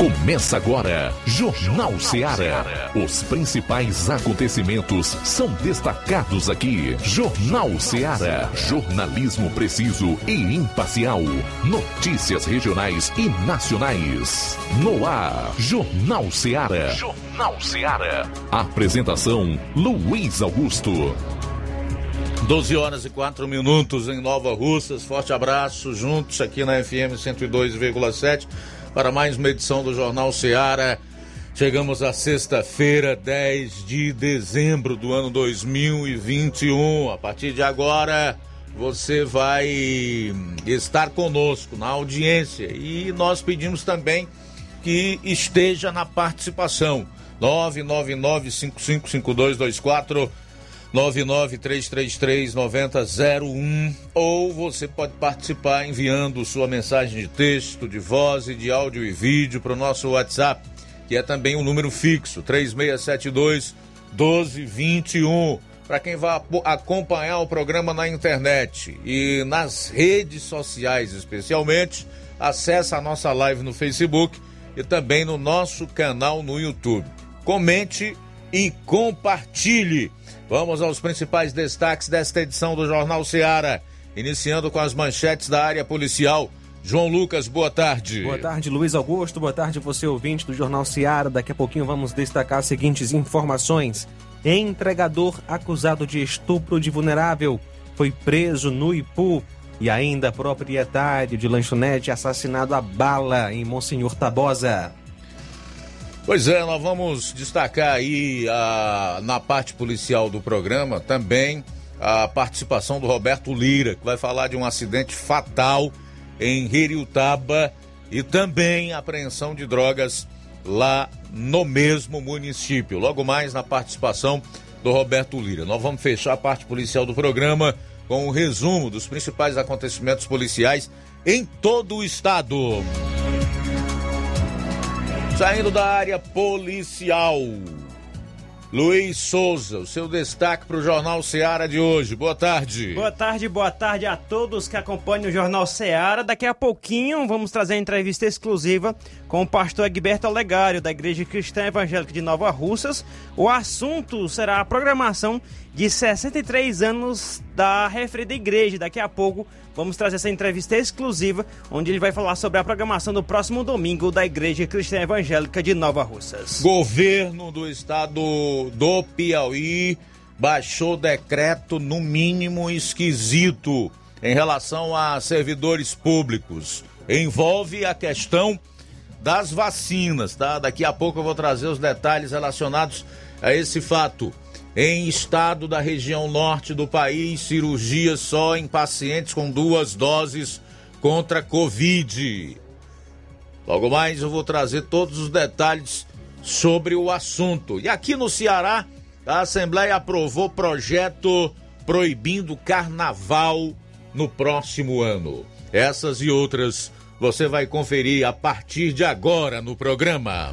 Começa agora, Jornal Ceará. Os principais acontecimentos são destacados aqui. Jornal Ceará. Jornalismo preciso e imparcial. Notícias regionais e nacionais. No ar, Jornal Ceará. Jornal Ceará. Apresentação: Luiz Augusto. 12 horas e 4 minutos em Nova Russas. Forte abraço, juntos aqui na FM 102,7 para mais uma edição do Jornal Seara. Chegamos à sexta-feira, 10 de dezembro do ano 2021. A partir de agora, você vai estar conosco na audiência e nós pedimos também que esteja na participação. 999-555224 993339001 ou você pode participar enviando sua mensagem de texto, de voz e de áudio e vídeo para o nosso WhatsApp, que é também um número fixo, 3672 1221. Para quem vai acompanhar o programa na internet e nas redes sociais, especialmente, acesse a nossa live no Facebook e também no nosso canal no YouTube. Comente e compartilhe Vamos aos principais destaques desta edição do Jornal Seara, iniciando com as manchetes da área policial. João Lucas, boa tarde. Boa tarde, Luiz Augusto. Boa tarde, você ouvinte do Jornal Seara. Daqui a pouquinho vamos destacar as seguintes informações. Entregador acusado de estupro de vulnerável foi preso no Ipu e ainda proprietário de lanchonete assassinado a bala em Monsenhor Tabosa. Pois é, nós vamos destacar aí a, na parte policial do programa também a participação do Roberto Lira, que vai falar de um acidente fatal em Heriutaba e também apreensão de drogas lá no mesmo município. Logo mais na participação do Roberto Lira. Nós vamos fechar a parte policial do programa com um resumo dos principais acontecimentos policiais em todo o estado. Saindo da área policial. Luiz Souza, o seu destaque para o Jornal Seara de hoje. Boa tarde. Boa tarde, boa tarde a todos que acompanham o Jornal Seara. Daqui a pouquinho vamos trazer entrevista exclusiva com o pastor Egberto Olegário, da Igreja Cristã Evangélica de Nova Russas. O assunto será a programação de 63 anos da referida igreja. Daqui a pouco vamos trazer essa entrevista exclusiva, onde ele vai falar sobre a programação do próximo domingo da Igreja Cristã Evangélica de Nova Russas. Governo do estado do Piauí baixou decreto no mínimo esquisito em relação a servidores públicos. Envolve a questão das vacinas, tá? Daqui a pouco eu vou trazer os detalhes relacionados a esse fato. Em estado da região norte do país, cirurgia só em pacientes com duas doses contra Covid. Logo mais eu vou trazer todos os detalhes sobre o assunto. E aqui no Ceará, a Assembleia aprovou projeto proibindo carnaval no próximo ano. Essas e outras você vai conferir a partir de agora no programa.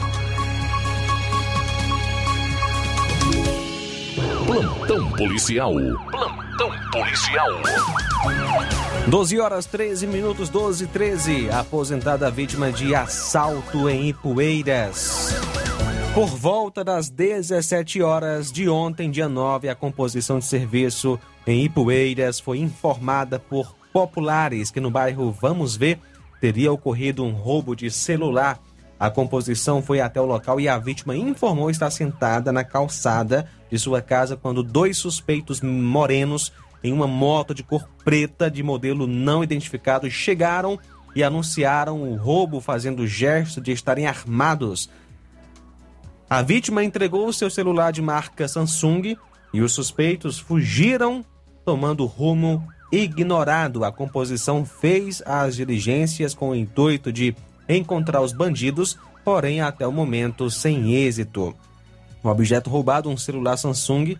Plantão policial. Plantão policial. 12 horas 13 minutos, 12 e 13. Aposentada vítima de assalto em Ipueiras. Por volta das 17 horas de ontem, dia 9, a composição de serviço em Ipueiras foi informada por populares que no bairro Vamos Ver teria ocorrido um roubo de celular. A composição foi até o local e a vítima informou estar sentada na calçada de sua casa quando dois suspeitos morenos em uma moto de cor preta de modelo não identificado chegaram e anunciaram o roubo fazendo gesto de estarem armados. A vítima entregou seu celular de marca Samsung e os suspeitos fugiram tomando rumo ignorado. A composição fez as diligências com o intuito de encontrar os bandidos, porém até o momento sem êxito. O objeto roubado, um celular Samsung,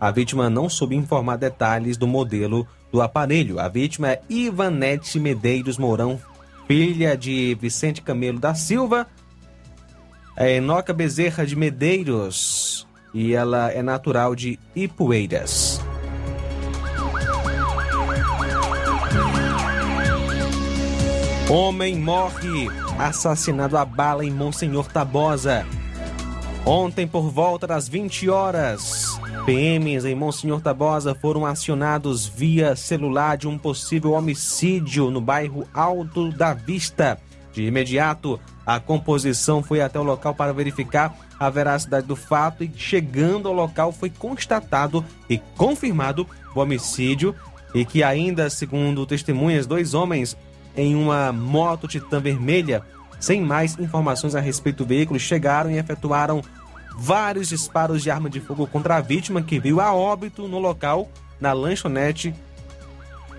a vítima não soube informar detalhes do modelo do aparelho. A vítima é Ivanete Medeiros Mourão, filha de Vicente Camelo da Silva, é Enoca Bezerra de Medeiros e ela é natural de Ipueiras. Homem morre assassinado a bala em Monsenhor Tabosa. Ontem, por volta das 20 horas, PMs em Monsenhor Tabosa foram acionados via celular de um possível homicídio no bairro Alto da Vista. De imediato, a composição foi até o local para verificar a veracidade do fato e, chegando ao local, foi constatado e confirmado o homicídio e que ainda, segundo testemunhas, dois homens em uma moto Titan vermelha, sem mais informações a respeito do veículo, chegaram e efetuaram vários disparos de arma de fogo contra a vítima que viu a óbito no local, na lanchonete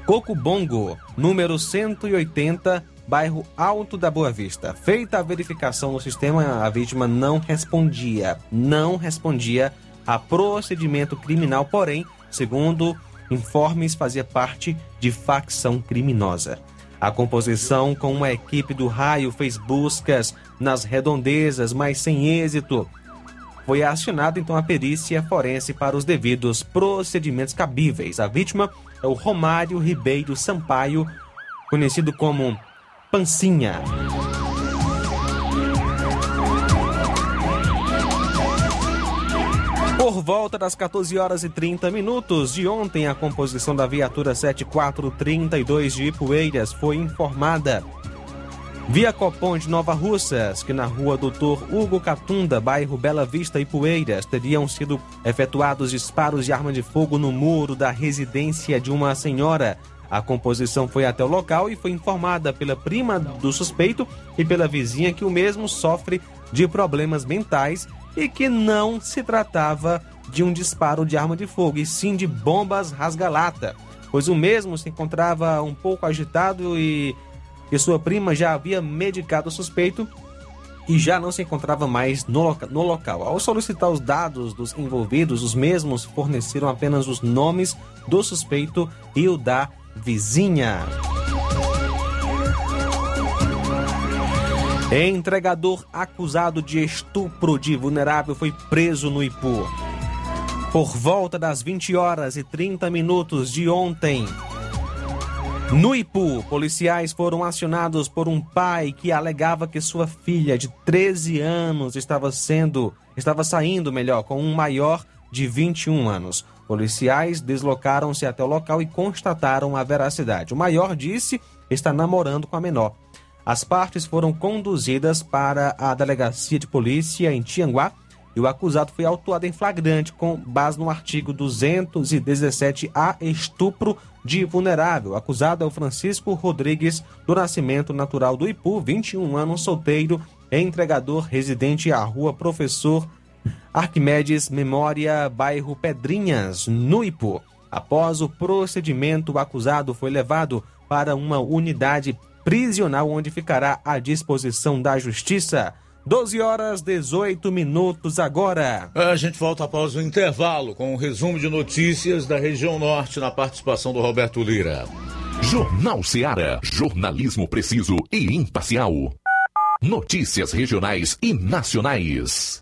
Cocubongo, número 180, bairro Alto da Boa Vista. Feita a verificação no sistema, a vítima não respondia, não respondia a procedimento criminal, porém, segundo informes, fazia parte de facção criminosa. A composição com uma equipe do raio fez buscas nas redondezas, mas sem êxito. Foi acionada então a perícia forense para os devidos procedimentos cabíveis. A vítima é o Romário Ribeiro Sampaio, conhecido como Pancinha. Por volta das 14 horas e 30 minutos de ontem, a composição da viatura 7432 de Ipueiras foi informada via Copom de Nova Russas, que na rua Doutor Hugo Catunda, bairro Bela Vista, Ipueiras, teriam sido efetuados disparos de arma de fogo no muro da residência de uma senhora. A composição foi até o local e foi informada pela prima do suspeito e pela vizinha que o mesmo sofre de problemas mentais e que não se tratava de um disparo de arma de fogo, e sim de bombas rasgalata, pois o mesmo se encontrava um pouco agitado e, e sua prima já havia medicado o suspeito e já não se encontrava mais no, loca no local. Ao solicitar os dados dos envolvidos, os mesmos forneceram apenas os nomes do suspeito e o da vizinha. Entregador acusado de estupro de vulnerável foi preso no Ipu. Por volta das 20 horas e 30 minutos de ontem, no Ipu, policiais foram acionados por um pai que alegava que sua filha de 13 anos estava sendo, estava saindo melhor com um maior de 21 anos. Policiais deslocaram-se até o local e constataram a veracidade. O maior disse estar namorando com a menor. As partes foram conduzidas para a delegacia de polícia em Tianguá e o acusado foi autuado em flagrante com base no artigo 217-A, estupro de vulnerável. O acusado é o Francisco Rodrigues do Nascimento Natural do Ipu, 21 anos, solteiro, entregador, residente à rua Professor Arquimedes Memória, bairro Pedrinhas, no Ipu. Após o procedimento, o acusado foi levado para uma unidade prisional onde ficará à disposição da justiça. 12 horas 18 minutos agora. A gente volta após o intervalo com um resumo de notícias da região norte na participação do Roberto Lira. Jornal Seara. Jornalismo preciso e imparcial. Notícias regionais e nacionais.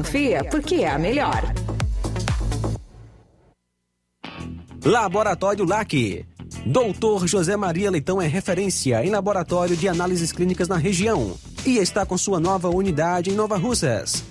porque é a melhor. Laboratório LAC. Doutor José Maria Leitão é referência em laboratório de análises clínicas na região e está com sua nova unidade em Nova Russas.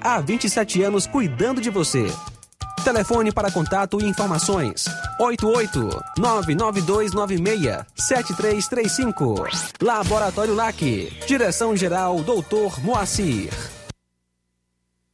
há 27 anos cuidando de você. Telefone para contato e informações: 88-99296-7335. Laboratório LAC. Direção-Geral Dr. Moacir.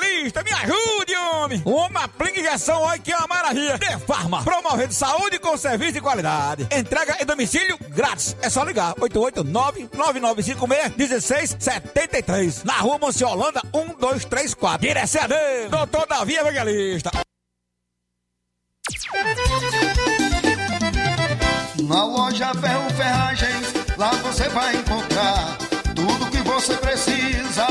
me ajude, homem. Uma aplica injeção, olha que é uma maravilha. De Farma, promovendo saúde com serviço de qualidade. Entrega em domicílio grátis. É só ligar, 889-9956-1673. Na rua Monsiolanda, 1234. Direção a Deus, doutor Davi Evangelista. Na loja Ferro Ferragens, lá você vai encontrar tudo que você precisa,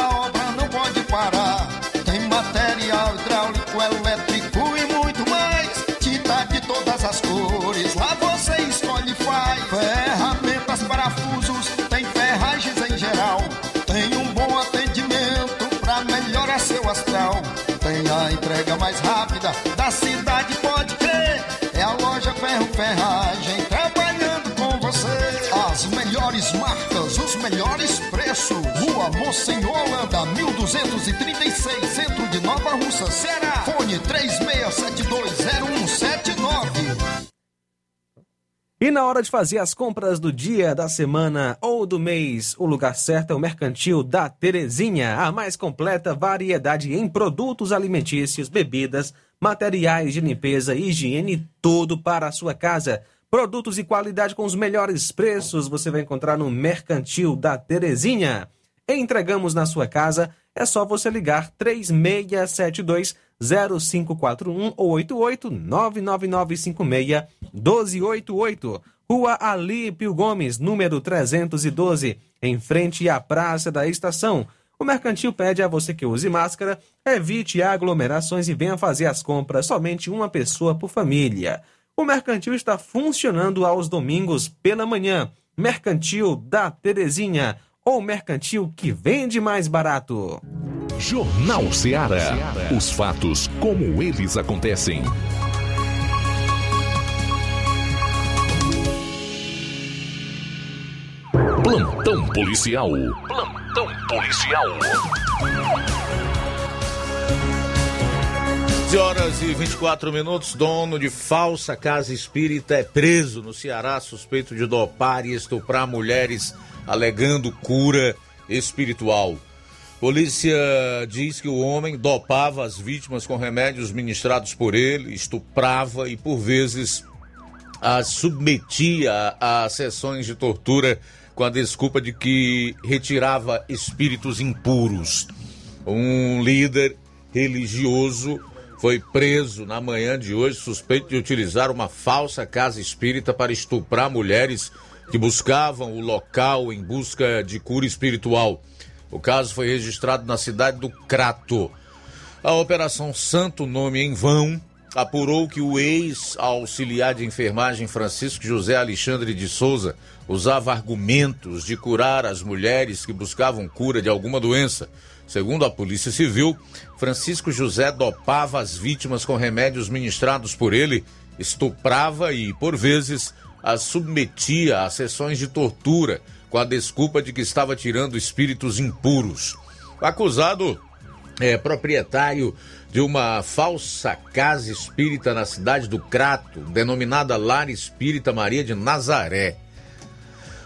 Monsenhor Holanda, 1236, centro de Nova Russa, Ceará. Fone 36720179. E na hora de fazer as compras do dia, da semana ou do mês, o lugar certo é o Mercantil da Terezinha, a mais completa variedade em produtos alimentícios, bebidas, materiais de limpeza, higiene, tudo para a sua casa. Produtos de qualidade com os melhores preços você vai encontrar no Mercantil da Terezinha. Entregamos na sua casa, é só você ligar 3672 0541 ou 88 99956 1288. Rua Alípio Gomes, número 312, em frente à Praça da Estação. O mercantil pede a você que use máscara, evite aglomerações e venha fazer as compras somente uma pessoa por família. O mercantil está funcionando aos domingos pela manhã. Mercantil da Terezinha, ou mercantil que vende mais barato. Jornal Ceará. Os fatos como eles acontecem. Plantão policial. Plantão policial. 11 horas e 24 minutos, dono de falsa casa espírita é preso no Ceará, suspeito de dopar e estuprar mulheres, alegando cura espiritual. Polícia diz que o homem dopava as vítimas com remédios ministrados por ele, estuprava e, por vezes, as submetia a sessões de tortura com a desculpa de que retirava espíritos impuros. Um líder religioso foi preso na manhã de hoje suspeito de utilizar uma falsa casa espírita para estuprar mulheres que buscavam o local em busca de cura espiritual. O caso foi registrado na cidade do Crato. A Operação Santo Nome em Vão apurou que o ex-auxiliar de enfermagem Francisco José Alexandre de Souza usava argumentos de curar as mulheres que buscavam cura de alguma doença. Segundo a Polícia Civil, Francisco José dopava as vítimas com remédios ministrados por ele, estuprava e, por vezes, as submetia a sessões de tortura com a desculpa de que estava tirando espíritos impuros. O acusado é proprietário de uma falsa casa espírita na cidade do Crato, denominada Lar Espírita Maria de Nazaré.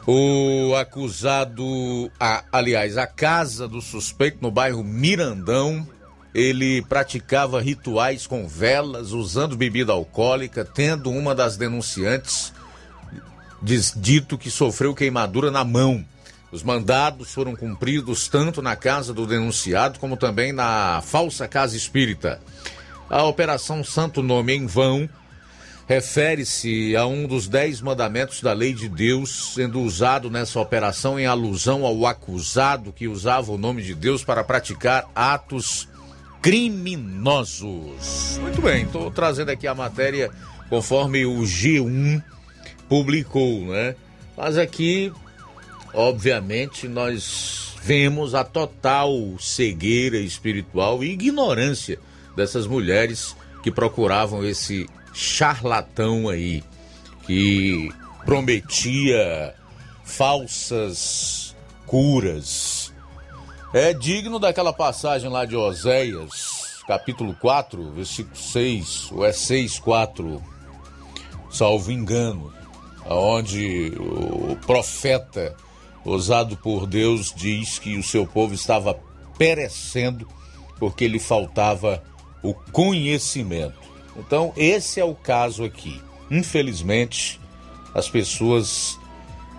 O acusado, a, aliás, a casa do suspeito no bairro Mirandão, ele praticava rituais com velas, usando bebida alcoólica, tendo uma das denunciantes diz, dito que sofreu queimadura na mão. Os mandados foram cumpridos tanto na casa do denunciado como também na falsa casa espírita. A Operação Santo Nome em Vão refere-se a um dos dez mandamentos da lei de Deus, sendo usado nessa operação em alusão ao acusado que usava o nome de Deus para praticar atos criminosos. Muito bem, estou trazendo aqui a matéria conforme o G1 publicou, né? Mas aqui, obviamente, nós vemos a total cegueira espiritual e ignorância dessas mulheres que procuravam esse charlatão aí, que prometia falsas curas. É digno daquela passagem lá de Oséias, capítulo 4, versículo 6, ou é 6, 4, salvo engano, onde o profeta usado por Deus diz que o seu povo estava perecendo porque lhe faltava o conhecimento. Então, esse é o caso aqui. Infelizmente, as pessoas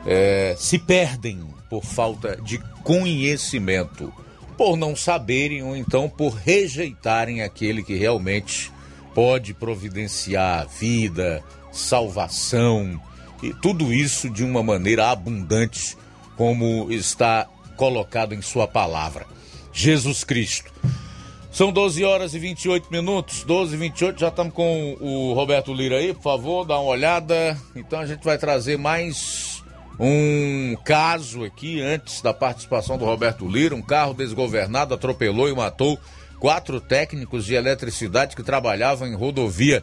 é, se perdem por falta de conhecimento, por não saberem ou então por rejeitarem aquele que realmente pode providenciar vida, salvação e tudo isso de uma maneira abundante, como está colocado em Sua palavra. Jesus Cristo. São 12 horas e 28 minutos, 12 e 28, já estamos com o Roberto Lira aí, por favor, dá uma olhada. Então a gente vai trazer mais um caso aqui antes da participação do Roberto Lira. Um carro desgovernado atropelou e matou quatro técnicos de eletricidade que trabalhavam em rodovia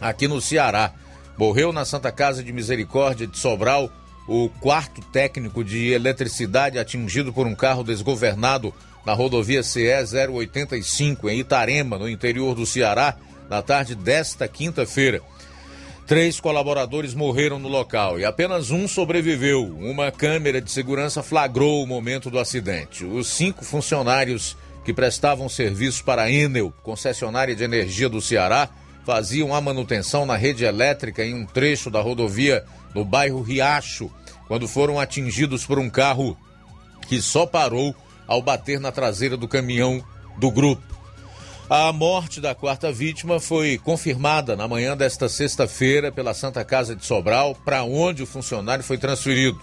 aqui no Ceará. Morreu na Santa Casa de Misericórdia de Sobral o quarto técnico de eletricidade atingido por um carro desgovernado na rodovia CE 085 em Itarema, no interior do Ceará, na tarde desta quinta-feira. Três colaboradores morreram no local e apenas um sobreviveu. Uma câmera de segurança flagrou o momento do acidente. Os cinco funcionários que prestavam serviço para a Enel, concessionária de energia do Ceará, faziam a manutenção na rede elétrica em um trecho da rodovia no bairro Riacho, quando foram atingidos por um carro que só parou ao bater na traseira do caminhão do grupo. A morte da quarta vítima foi confirmada na manhã desta sexta-feira pela Santa Casa de Sobral, para onde o funcionário foi transferido.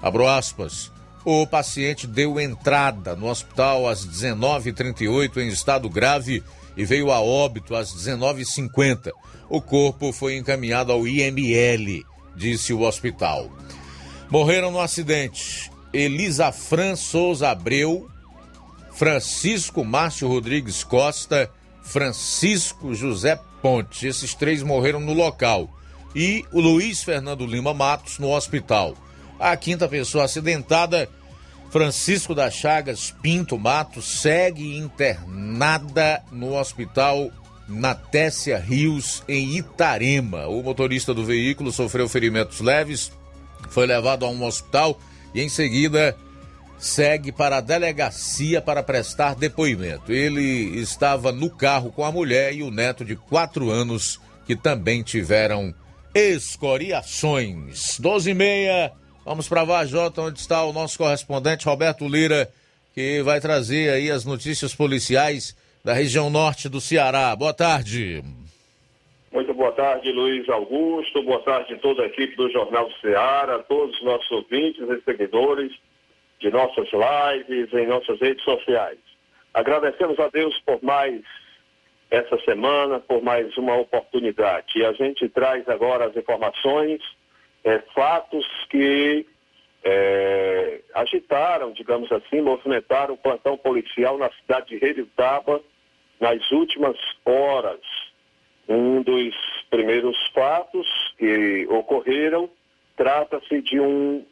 Abro aspas. O paciente deu entrada no hospital às 19h38 em estado grave e veio a óbito às 19h50. O corpo foi encaminhado ao IML, disse o hospital. Morreram no acidente Elisa Fran Souza Abreu, Francisco Márcio Rodrigues Costa, Francisco José Ponte. Esses três morreram no local. E o Luiz Fernando Lima Matos no hospital. A quinta pessoa acidentada, Francisco das Chagas Pinto Matos, segue internada no hospital Natécia Rios, em Itarema. O motorista do veículo sofreu ferimentos leves, foi levado a um hospital e em seguida segue para a delegacia para prestar depoimento. Ele estava no carro com a mulher e o neto de quatro anos, que também tiveram escoriações. 12 e meia, vamos para Vajota, onde está o nosso correspondente Roberto Lira, que vai trazer aí as notícias policiais da região norte do Ceará. Boa tarde. Muito boa tarde, Luiz Augusto. Boa tarde a toda a equipe do Jornal Ceará, todos os nossos ouvintes e seguidores de nossas lives, em nossas redes sociais. Agradecemos a Deus por mais essa semana, por mais uma oportunidade. E a gente traz agora as informações, é, fatos que é, agitaram, digamos assim, movimentaram o plantão policial na cidade de Redutaba nas últimas horas. Um dos primeiros fatos que ocorreram trata-se de um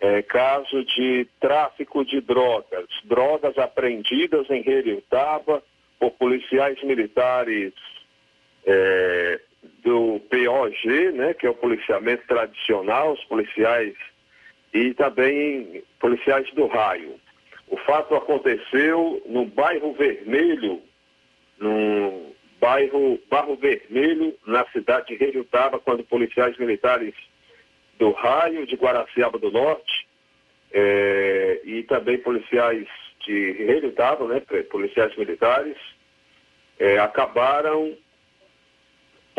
é, caso de tráfico de drogas. Drogas apreendidas em Heriotaba por policiais militares é, do POG, né, que é o policiamento tradicional, os policiais, e também policiais do raio. O fato aconteceu no bairro Vermelho, no bairro Barro Vermelho, na cidade de Heriotaba, quando policiais militares do Raio de Guaraciaba do Norte é, e também policiais de Redutado, né, policiais militares, é, acabaram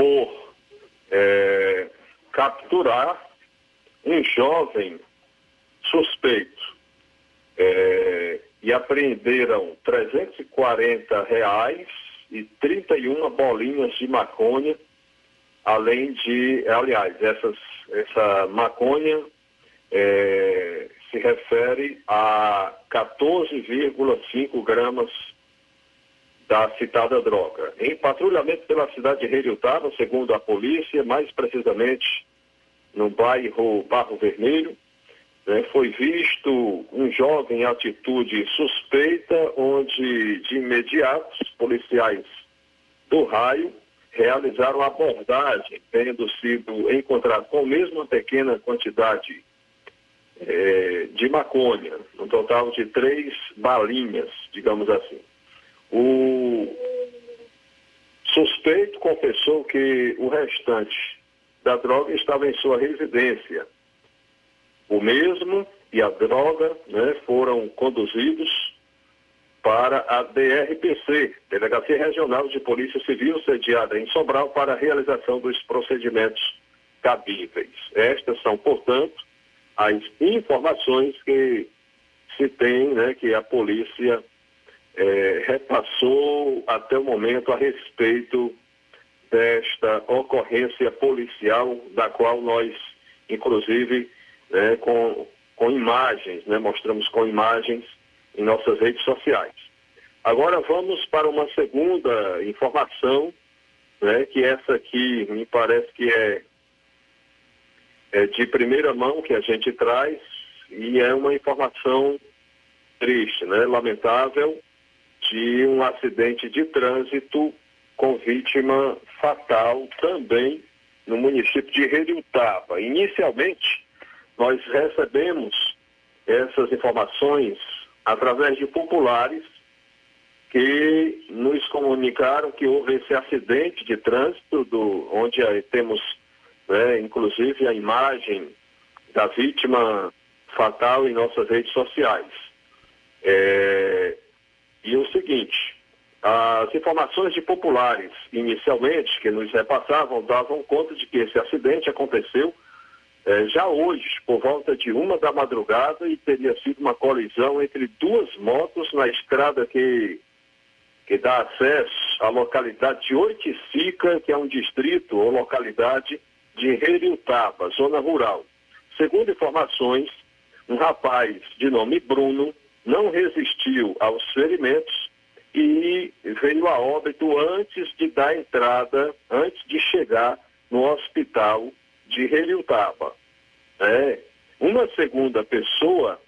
por é, capturar um jovem suspeito. É, e apreenderam 340 reais e 31 bolinhas de maconha além de, aliás, essas, essa maconha é, se refere a 14,5 gramas da citada droga. Em patrulhamento pela cidade de Heriutaba, segundo a polícia, mais precisamente no bairro Barro Vermelho, né, foi visto um jovem em atitude suspeita, onde de imediato os policiais do raio realizaram a abordagem, tendo sido encontrado com a mesma pequena quantidade é, de maconha, um total de três balinhas, digamos assim. O suspeito confessou que o restante da droga estava em sua residência. O mesmo e a droga né, foram conduzidos para a DRPC, Delegacia Regional de Polícia Civil, sediada em Sobral, para a realização dos procedimentos cabíveis. Estas são, portanto, as informações que se tem, né, que a polícia é, repassou até o momento a respeito desta ocorrência policial, da qual nós, inclusive, né, com, com imagens, né, mostramos com imagens em nossas redes sociais. Agora vamos para uma segunda informação, né, que essa aqui me parece que é é de primeira mão que a gente traz e é uma informação triste, né? lamentável, de um acidente de trânsito com vítima fatal também no município de Redutaba. Inicialmente, nós recebemos essas informações através de populares que nos comunicaram que houve esse acidente de trânsito, do, onde temos, né, inclusive, a imagem da vítima fatal em nossas redes sociais. É, e o seguinte, as informações de populares, inicialmente, que nos repassavam, davam conta de que esse acidente aconteceu é, já hoje, por volta de uma da madrugada, e teria sido uma colisão entre duas motos na estrada que, que dá acesso à localidade de Oiticica, que é um distrito ou localidade de Reriutaba, zona rural. Segundo informações, um rapaz de nome Bruno não resistiu aos ferimentos e veio a óbito antes de dar entrada, antes de chegar no hospital de Relutaba. É, uma segunda pessoa,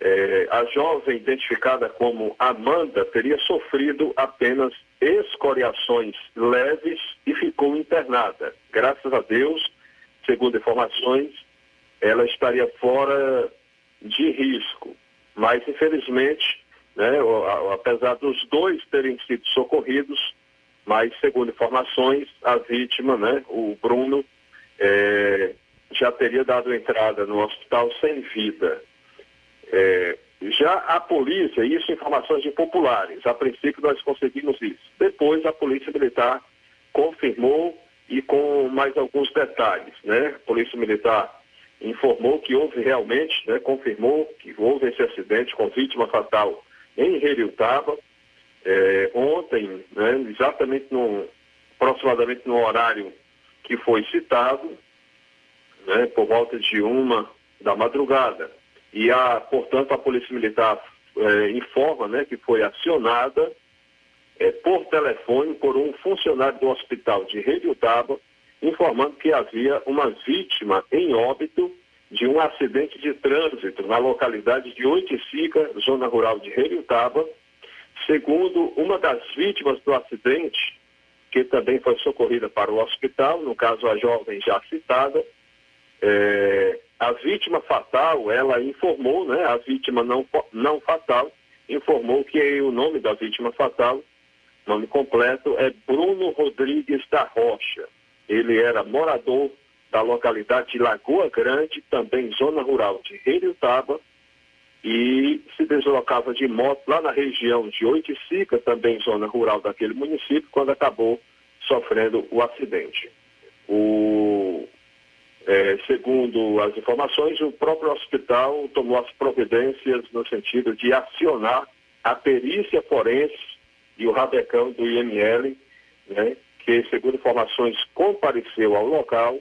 é, a jovem identificada como Amanda, teria sofrido apenas escoriações leves e ficou internada. Graças a Deus, segundo informações, ela estaria fora de risco. Mas, infelizmente, né, apesar dos dois terem sido socorridos, mas, segundo informações, a vítima, né, o Bruno, é, já teria dado entrada no hospital sem vida. É, já a polícia, isso informações de populares, a princípio nós conseguimos isso. Depois a polícia militar confirmou e com mais alguns detalhes, né? Polícia militar informou que houve realmente, né, confirmou que houve esse acidente com vítima fatal em Reriutaba, é, ontem, né, exatamente no, aproximadamente no horário que foi citado, né, por volta de uma da madrugada. E, a, portanto, a Polícia Militar é, informa né, que foi acionada é, por telefone por um funcionário do hospital de Rediutaba, informando que havia uma vítima em óbito de um acidente de trânsito na localidade de Oiticica, zona rural de Rediutaba. Segundo uma das vítimas do acidente, que também foi socorrida para o hospital, no caso a jovem já citada, é, a vítima fatal, ela informou, né, a vítima não, não fatal, informou que o nome da vítima fatal, nome completo, é Bruno Rodrigues da Rocha. Ele era morador da localidade de Lagoa Grande, também zona rural de Reriutaba, e se deslocava de moto lá na região de Oiticica, também zona rural daquele município, quando acabou sofrendo o acidente. O é, segundo as informações, o próprio hospital tomou as providências no sentido de acionar a perícia forense e o rabecão do IML, né, que, segundo informações, compareceu ao local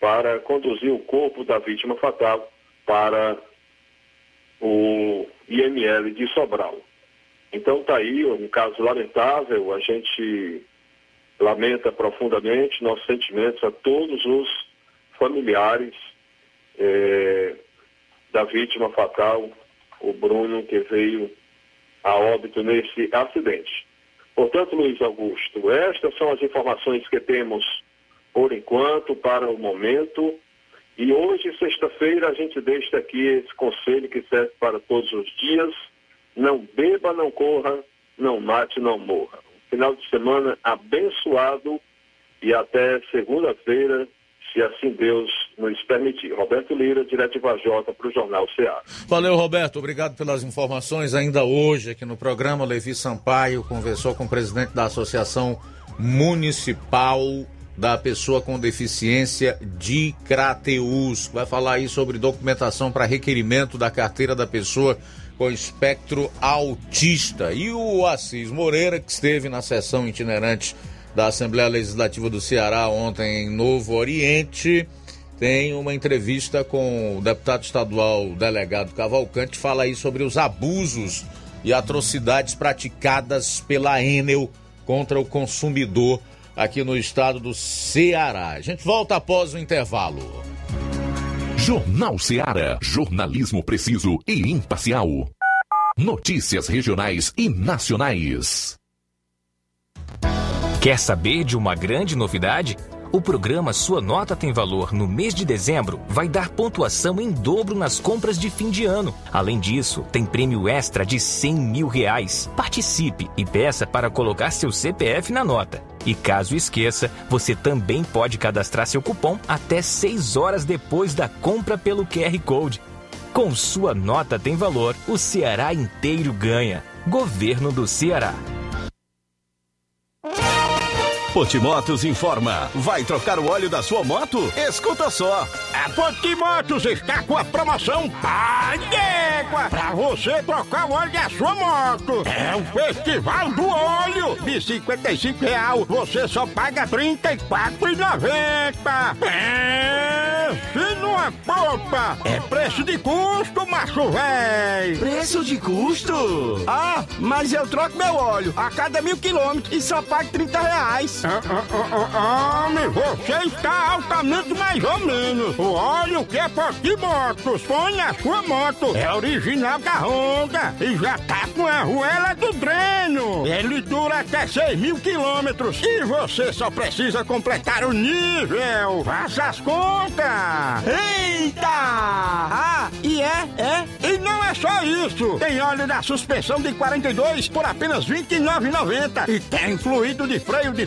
para conduzir o corpo da vítima fatal para o IML de Sobral. Então está aí um caso lamentável, a gente lamenta profundamente nossos sentimentos a todos os familiares é, da vítima fatal, o Bruno, que veio a óbito nesse acidente. Portanto, Luiz Augusto, estas são as informações que temos por enquanto, para o momento. E hoje, sexta-feira, a gente deixa aqui esse conselho que serve para todos os dias. Não beba, não corra, não mate, não morra. Final de semana abençoado e até segunda-feira, se assim Deus nos permitir. Roberto Lira, direto de Vajota, para o Jornal Ceará. Valeu, Roberto. Obrigado pelas informações. Ainda hoje, aqui no programa, Levi Sampaio conversou com o presidente da Associação Municipal da Pessoa com Deficiência de Crateus. Vai falar aí sobre documentação para requerimento da carteira da pessoa com espectro autista. E o Assis Moreira, que esteve na sessão itinerante da Assembleia Legislativa do Ceará ontem em Novo Oriente, tem uma entrevista com o deputado estadual delegado Cavalcante, fala aí sobre os abusos e atrocidades praticadas pela Enel contra o consumidor aqui no estado do Ceará. A gente volta após o intervalo. Jornal Seara. Jornalismo preciso e imparcial. Notícias regionais e nacionais. Quer saber de uma grande novidade? O programa Sua Nota Tem Valor no mês de dezembro vai dar pontuação em dobro nas compras de fim de ano. Além disso, tem prêmio extra de 100 mil reais. Participe e peça para colocar seu CPF na nota. E caso esqueça, você também pode cadastrar seu cupom até 6 horas depois da compra pelo QR Code. Com Sua Nota Tem Valor, o Ceará inteiro ganha. Governo do Ceará. Potimotos informa. Vai trocar o óleo da sua moto? Escuta só. A Potimotos está com a promoção Pai d'Égua para você trocar o óleo da sua moto. É o Festival do Óleo. De 55 real, você só paga R$ 34,90. É, se não é poupa, é preço de custo, macho véi. Preço de custo? Ah, mas eu troco meu óleo a cada mil quilômetros e só pago 30 reais. Ah, ah, ah, Homem, você está altamente mais ou menos. O óleo que é Potimotos põe na sua moto. É original da Honda e já tá com a arruela do dreno. Ele dura até 6 mil quilômetros e você só precisa completar o nível. Faça as contas. Eita! Ah, e é, é. E não é só isso. Tem óleo da suspensão de 42 por apenas R$ 29,90 e tem fluido de freio de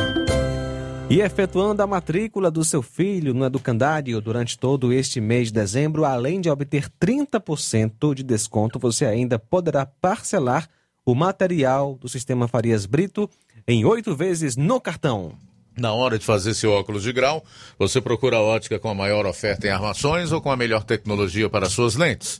E efetuando a matrícula do seu filho no educandário durante todo este mês de dezembro, além de obter 30% de desconto, você ainda poderá parcelar o material do sistema Farias Brito em oito vezes no cartão. Na hora de fazer seu óculos de grau, você procura a ótica com a maior oferta em armações ou com a melhor tecnologia para suas lentes.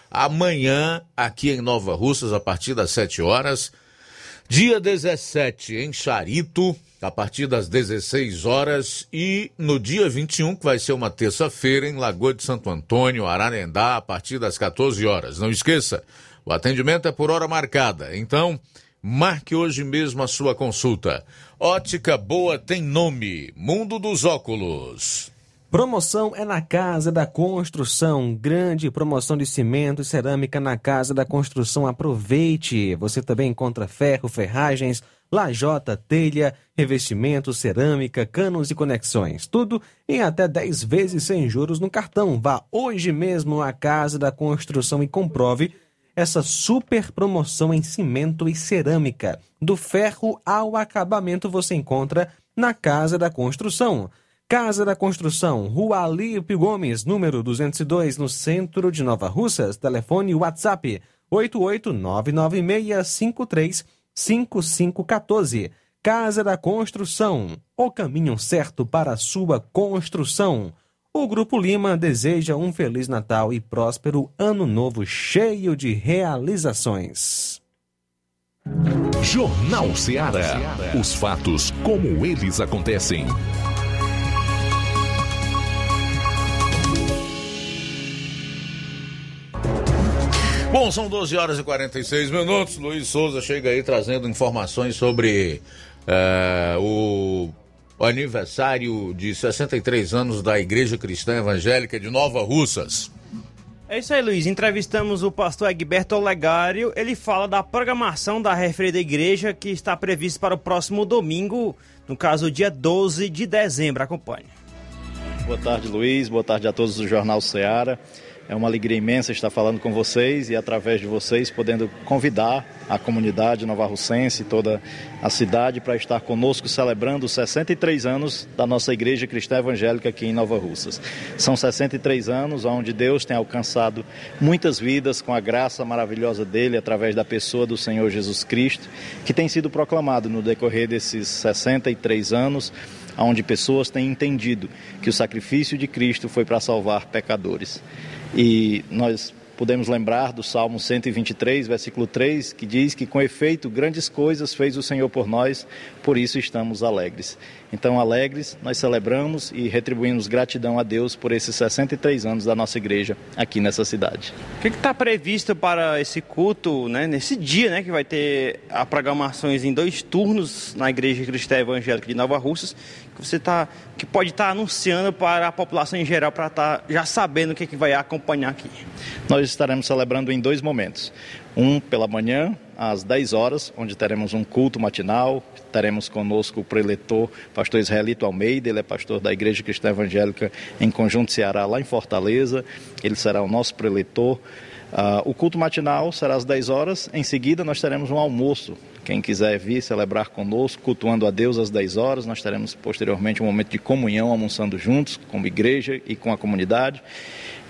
amanhã, aqui em Nova Russas, a partir das 7 horas. Dia 17, em Charito, a partir das 16 horas. E no dia 21, que vai ser uma terça-feira, em Lagoa de Santo Antônio, Ararendá, a partir das 14 horas. Não esqueça, o atendimento é por hora marcada. Então, marque hoje mesmo a sua consulta. Ótica Boa tem nome: Mundo dos Óculos. Promoção é na Casa da Construção. Grande promoção de cimento e cerâmica na Casa da Construção. Aproveite! Você também encontra ferro, ferragens, lajota, telha, revestimento, cerâmica, canos e conexões. Tudo em até 10 vezes sem juros no cartão. Vá hoje mesmo à Casa da Construção e comprove essa super promoção em cimento e cerâmica. Do ferro ao acabamento você encontra na Casa da Construção. Casa da Construção, Rua Alípio Gomes, número 202, no centro de Nova Russas. Telefone WhatsApp 88996535514. Casa da Construção, o caminho certo para a sua construção. O Grupo Lima deseja um Feliz Natal e próspero Ano Novo cheio de realizações. Jornal Ceará. Os fatos como eles acontecem. Bom, são 12 horas e 46 minutos. Luiz Souza chega aí trazendo informações sobre uh, o aniversário de 63 anos da Igreja Cristã Evangélica de Nova Russas. É isso aí, Luiz. Entrevistamos o pastor Egberto Olegário. Ele fala da programação da referida igreja que está prevista para o próximo domingo, no caso, dia 12 de dezembro. Acompanhe. Boa tarde, Luiz. Boa tarde a todos do Jornal Ceará. É uma alegria imensa estar falando com vocês e, através de vocês, podendo convidar a comunidade novarrucense, toda a cidade, para estar conosco celebrando os 63 anos da nossa Igreja Cristã Evangélica aqui em Nova Russas. São 63 anos onde Deus tem alcançado muitas vidas com a graça maravilhosa dele, através da pessoa do Senhor Jesus Cristo, que tem sido proclamado no decorrer desses 63 anos onde pessoas têm entendido que o sacrifício de Cristo foi para salvar pecadores. E nós podemos lembrar do Salmo 123, versículo 3, que diz que com efeito grandes coisas fez o Senhor por nós, por isso estamos alegres. Então, alegres, nós celebramos e retribuímos gratidão a Deus por esses 63 anos da nossa igreja aqui nessa cidade. O que está previsto para esse culto, né, nesse dia, né, que vai ter a programações em dois turnos na Igreja Cristã Evangélica de Nova Russas, que você tá, que pode estar tá anunciando para a população em geral, para estar tá já sabendo o que, que vai acompanhar aqui? Nós estaremos celebrando em dois momentos. Um pela manhã, às 10 horas, onde teremos um culto matinal. Teremos conosco o preletor, pastor Israelito Almeida, ele é pastor da Igreja Cristã Evangélica em Conjunto Ceará, lá em Fortaleza. Ele será o nosso preletor. Uh, o culto matinal será às 10 horas. Em seguida, nós teremos um almoço. Quem quiser vir celebrar conosco, cultuando a Deus às 10 horas, nós teremos posteriormente um momento de comunhão, almoçando juntos, como igreja e com a comunidade.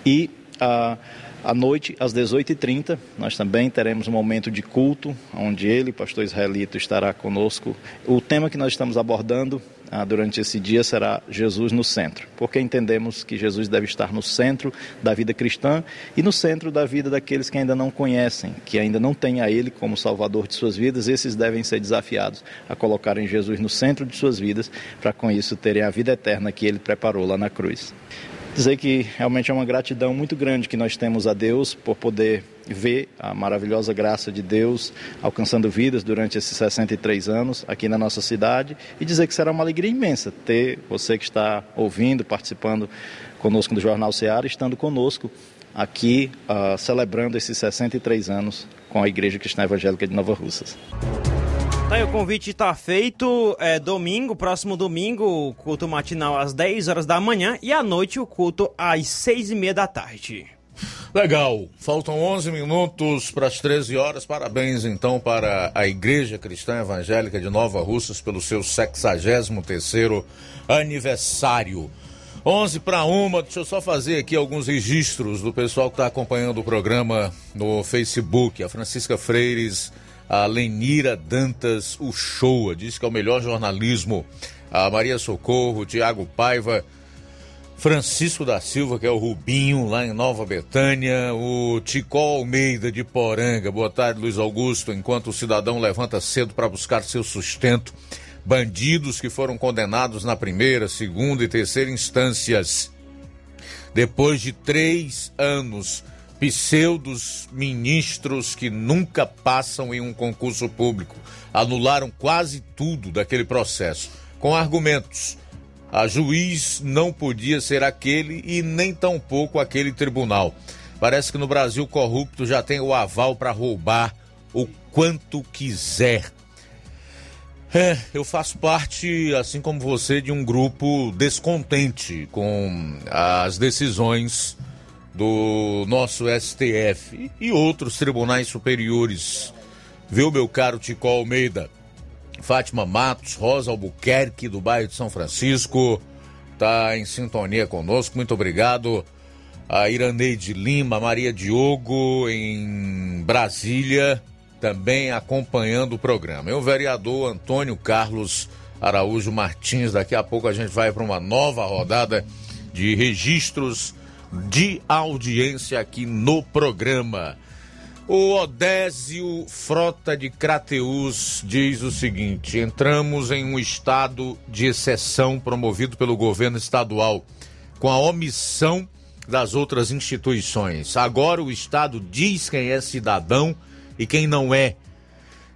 E. Uh, à noite, às 18h30, nós também teremos um momento de culto, onde ele, pastor israelito, estará conosco. O tema que nós estamos abordando ah, durante esse dia será Jesus no centro, porque entendemos que Jesus deve estar no centro da vida cristã e no centro da vida daqueles que ainda não conhecem, que ainda não têm a Ele como Salvador de suas vidas. Esses devem ser desafiados a colocarem Jesus no centro de suas vidas, para com isso terem a vida eterna que Ele preparou lá na cruz dizer que realmente é uma gratidão muito grande que nós temos a Deus por poder ver a maravilhosa graça de Deus alcançando vidas durante esses 63 anos aqui na nossa cidade e dizer que será uma alegria imensa ter você que está ouvindo, participando conosco do Jornal Seara, estando conosco aqui uh, celebrando esses 63 anos com a Igreja Cristã Evangélica de Nova Russas. Tá aí, o convite está feito. É domingo, próximo domingo, o culto matinal às 10 horas da manhã e à noite o culto às 6 e meia da tarde. Legal. Faltam 11 minutos para as 13 horas. Parabéns então para a Igreja Cristã Evangélica de Nova Russas pelo seu 63º aniversário. 11 para uma, deixa eu só fazer aqui alguns registros do pessoal que está acompanhando o programa no Facebook. A Francisca Freires a Lenira Dantas Uchoa, diz que é o melhor jornalismo. A Maria Socorro, Tiago Paiva, Francisco da Silva, que é o Rubinho, lá em Nova Betânia, o Ticó Almeida de Poranga. Boa tarde, Luiz Augusto. Enquanto o cidadão levanta cedo para buscar seu sustento, bandidos que foram condenados na primeira, segunda e terceira instâncias, depois de três anos pseudos ministros que nunca passam em um concurso público anularam quase tudo daquele processo, com argumentos. A juiz não podia ser aquele e nem tampouco aquele tribunal. Parece que no Brasil corrupto já tem o aval para roubar o quanto quiser. É, eu faço parte, assim como você, de um grupo descontente com as decisões do nosso STF e outros tribunais superiores. Viu, meu caro Tico Almeida? Fátima Matos, Rosa Albuquerque, do bairro de São Francisco, tá em sintonia conosco. Muito obrigado. A Iraneide Lima, Maria Diogo, em Brasília, também acompanhando o programa. E o vereador Antônio Carlos Araújo Martins. Daqui a pouco a gente vai para uma nova rodada de registros de audiência aqui no programa. O Odésio Frota de Crateus diz o seguinte: entramos em um estado de exceção promovido pelo governo estadual, com a omissão das outras instituições. Agora o Estado diz quem é cidadão e quem não é.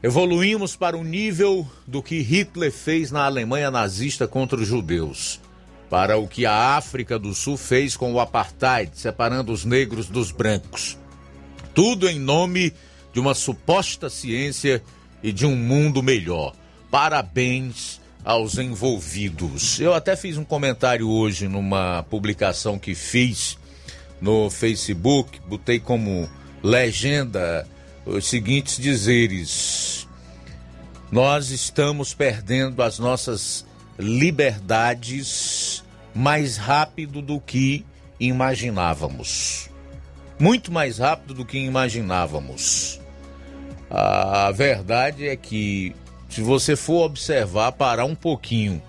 Evoluímos para o nível do que Hitler fez na Alemanha nazista contra os judeus para o que a África do Sul fez com o apartheid, separando os negros dos brancos. Tudo em nome de uma suposta ciência e de um mundo melhor. Parabéns aos envolvidos. Eu até fiz um comentário hoje numa publicação que fiz no Facebook, botei como legenda os seguintes dizeres: Nós estamos perdendo as nossas liberdades mais rápido do que imaginávamos. Muito mais rápido do que imaginávamos. A verdade é que, se você for observar, parar um pouquinho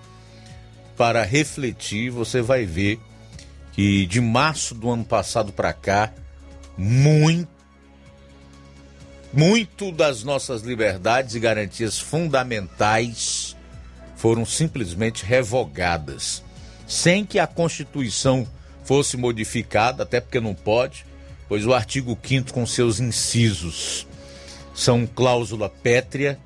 para refletir, você vai ver que de março do ano passado para cá, muito, muito das nossas liberdades e garantias fundamentais foram simplesmente revogadas, sem que a Constituição fosse modificada, até porque não pode, pois o artigo 5 com seus incisos são cláusula pétrea,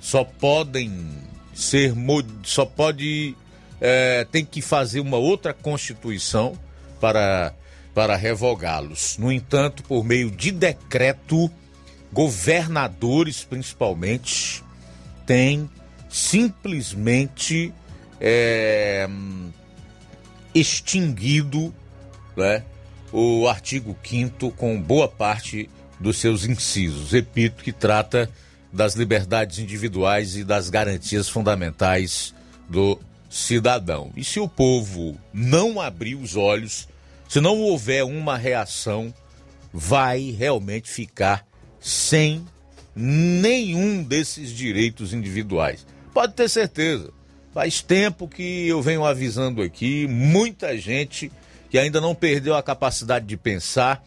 só podem ser só pode é, tem que fazer uma outra constituição para para revogá-los. No entanto, por meio de decreto, governadores principalmente têm simplesmente é, extinguido né, o artigo 5 com boa parte dos seus incisos. Repito que trata das liberdades individuais e das garantias fundamentais do cidadão. E se o povo não abrir os olhos, se não houver uma reação, vai realmente ficar sem nenhum desses direitos individuais. Pode ter certeza. Faz tempo que eu venho avisando aqui, muita gente que ainda não perdeu a capacidade de pensar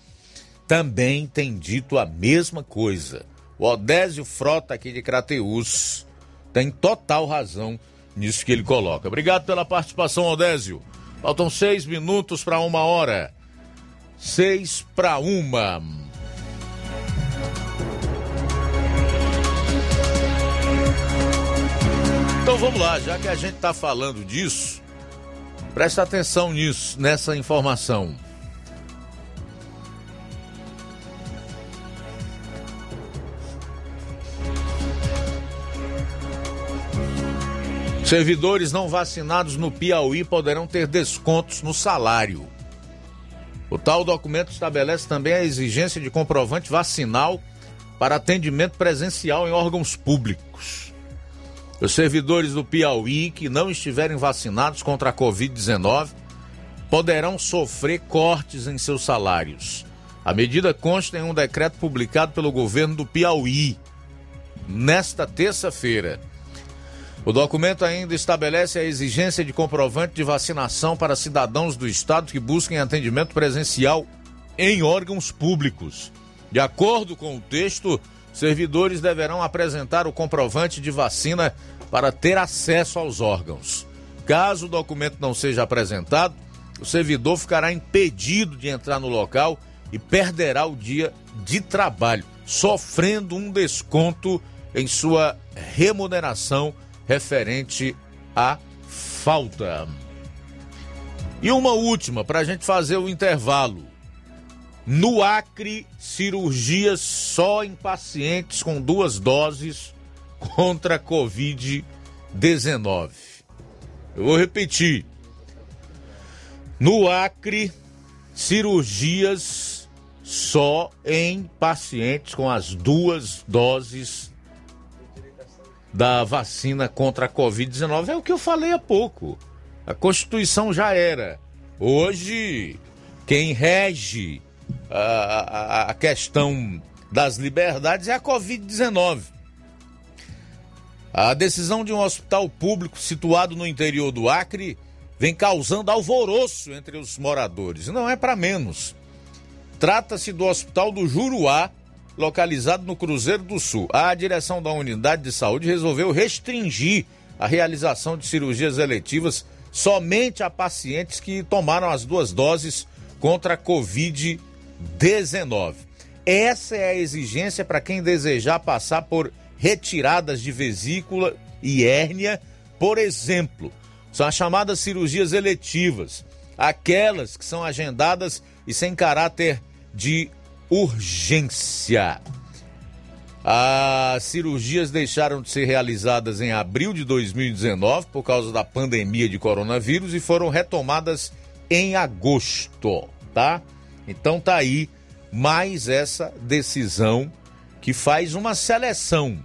também tem dito a mesma coisa. O Odésio Frota aqui de Crateus tem total razão nisso que ele coloca. Obrigado pela participação, Odésio. Faltam seis minutos para uma hora. Seis para uma. Então vamos lá, já que a gente está falando disso, presta atenção nisso, nessa informação. Servidores não vacinados no Piauí poderão ter descontos no salário. O tal documento estabelece também a exigência de comprovante vacinal para atendimento presencial em órgãos públicos. Os servidores do Piauí que não estiverem vacinados contra a Covid-19 poderão sofrer cortes em seus salários. A medida consta em um decreto publicado pelo governo do Piauí nesta terça-feira. O documento ainda estabelece a exigência de comprovante de vacinação para cidadãos do estado que busquem atendimento presencial em órgãos públicos. De acordo com o texto, servidores deverão apresentar o comprovante de vacina para ter acesso aos órgãos. Caso o documento não seja apresentado, o servidor ficará impedido de entrar no local e perderá o dia de trabalho, sofrendo um desconto em sua remuneração referente à falta. E uma última, para a gente fazer o intervalo. No Acre, cirurgias só em pacientes com duas doses contra a Covid-19. Eu vou repetir. No Acre, cirurgias só em pacientes com as duas doses da vacina contra a Covid-19. É o que eu falei há pouco. A Constituição já era. Hoje, quem rege a, a, questão das liberdades é a Covid-19. A decisão de um hospital público situado no interior do Acre vem causando alvoroço entre os moradores. Não é para menos. Trata-se do Hospital do Juruá, localizado no Cruzeiro do Sul. A direção da unidade de saúde resolveu restringir a realização de cirurgias eletivas somente a pacientes que tomaram as duas doses contra a Covid-19. Essa é a exigência para quem desejar passar por retiradas de vesícula e hérnia, por exemplo. São as chamadas cirurgias eletivas, aquelas que são agendadas e sem caráter de urgência. As cirurgias deixaram de ser realizadas em abril de 2019 por causa da pandemia de coronavírus e foram retomadas em agosto, tá? Então tá aí mais essa decisão que faz uma seleção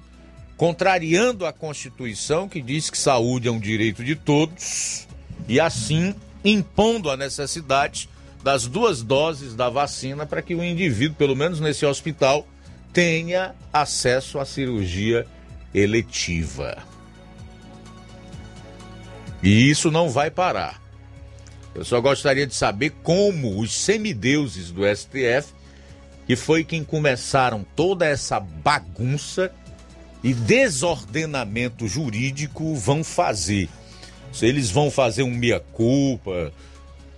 contrariando a Constituição que diz que saúde é um direito de todos e assim impondo a necessidade das duas doses da vacina para que o indivíduo, pelo menos nesse hospital, tenha acesso à cirurgia eletiva. E isso não vai parar. Eu só gostaria de saber como os semideuses do STF, que foi quem começaram toda essa bagunça e desordenamento jurídico, vão fazer. Se eles vão fazer um meia-culpa,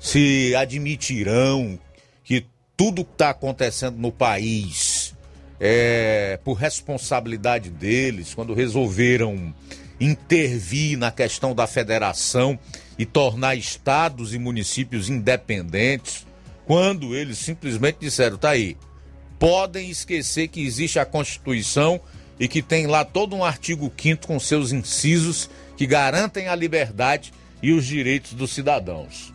se admitirão que tudo que está acontecendo no país é por responsabilidade deles, quando resolveram intervir na questão da federação e tornar estados e municípios independentes, quando eles simplesmente disseram: tá aí, podem esquecer que existe a Constituição e que tem lá todo um artigo 5 com seus incisos que garantem a liberdade e os direitos dos cidadãos.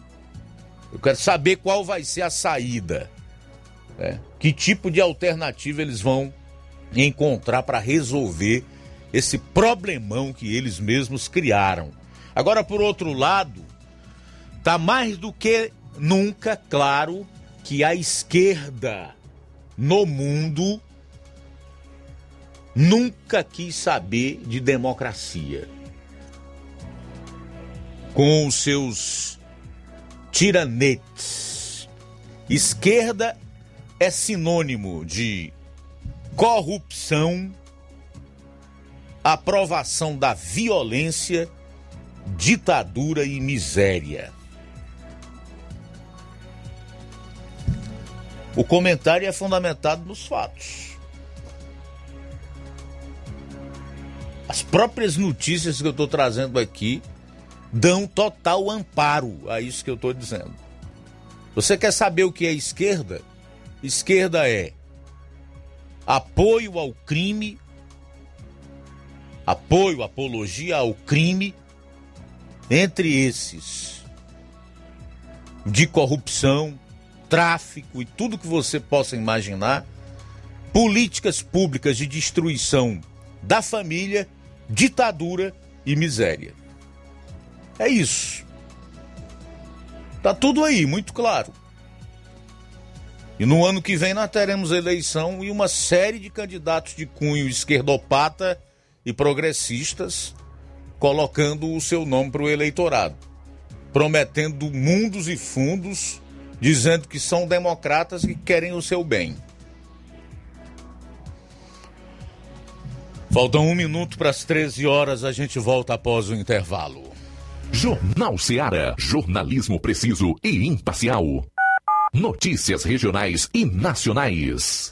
Eu quero saber qual vai ser a saída. Né? Que tipo de alternativa eles vão encontrar para resolver esse problemão que eles mesmos criaram. Agora, por outro lado, tá mais do que nunca claro que a esquerda no mundo nunca quis saber de democracia. com os seus tiranetes. Esquerda é sinônimo de corrupção, aprovação da violência, ditadura e miséria. O comentário é fundamentado nos fatos. As próprias notícias que eu estou trazendo aqui dão total amparo a isso que eu estou dizendo. Você quer saber o que é esquerda? Esquerda é apoio ao crime, apoio, apologia ao crime, entre esses de corrupção, tráfico e tudo que você possa imaginar, políticas públicas de destruição da família, ditadura e miséria. É isso. Tá tudo aí, muito claro. E no ano que vem nós teremos eleição e uma série de candidatos de cunho esquerdopata e progressistas colocando o seu nome para o eleitorado, prometendo mundos e fundos, dizendo que são democratas e que querem o seu bem. Faltam um minuto para as 13 horas, a gente volta após o intervalo. Jornal Seara. Jornalismo preciso e imparcial. Notícias regionais e nacionais.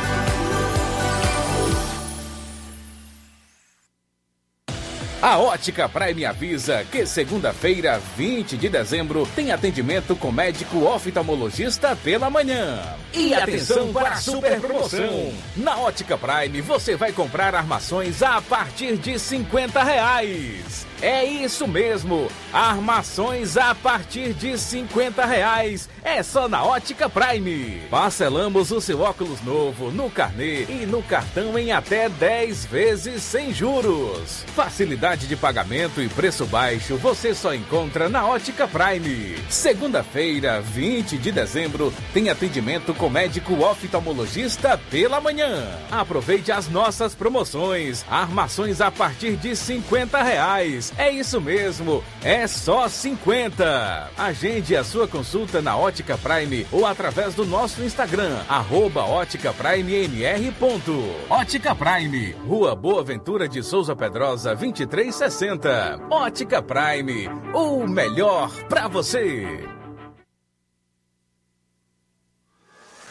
A Ótica Prime avisa que segunda-feira, 20 de dezembro, tem atendimento com médico oftalmologista pela manhã. E atenção para a super promoção! Na Ótica Prime você vai comprar armações a partir de 50 reais. É isso mesmo, armações a partir de 50 reais. É só na Ótica Prime. Parcelamos o seu óculos novo no carnê e no cartão em até 10 vezes sem juros. Facilidade de pagamento e preço baixo você só encontra na Ótica Prime. Segunda-feira, 20 de dezembro, tem atendimento com médico oftalmologista pela manhã. Aproveite as nossas promoções. Armações a partir de 50 reais. É isso mesmo, é só 50. Agende a sua consulta na Ótica Prime ou através do nosso Instagram, arroba Ótica Prime. Ótica Prime, Rua Boa Ventura de Souza Pedrosa, 2360. Ótica Prime, o melhor pra você.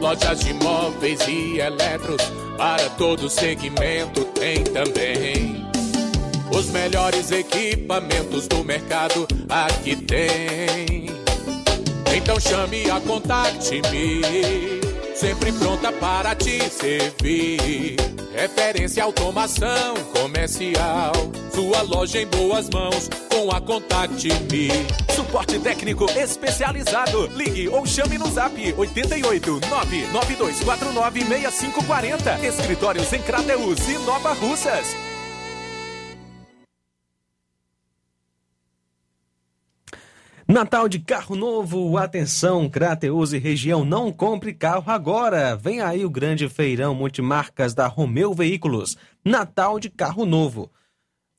Lojas de móveis e eletros, para todo segmento tem também. Os melhores equipamentos do mercado aqui tem. Então chame a Contact Me, sempre pronta para te servir. Referência automação comercial, sua loja em boas mãos com a Contact Me. Suporte técnico especializado. Ligue ou chame no zap 88 99249 6540. Escritórios em Crateus e Nova Russas. Natal de carro novo, atenção, Crateus e região, não compre carro agora. Vem aí o grande feirão multimarcas da Romeu Veículos. Natal de carro novo.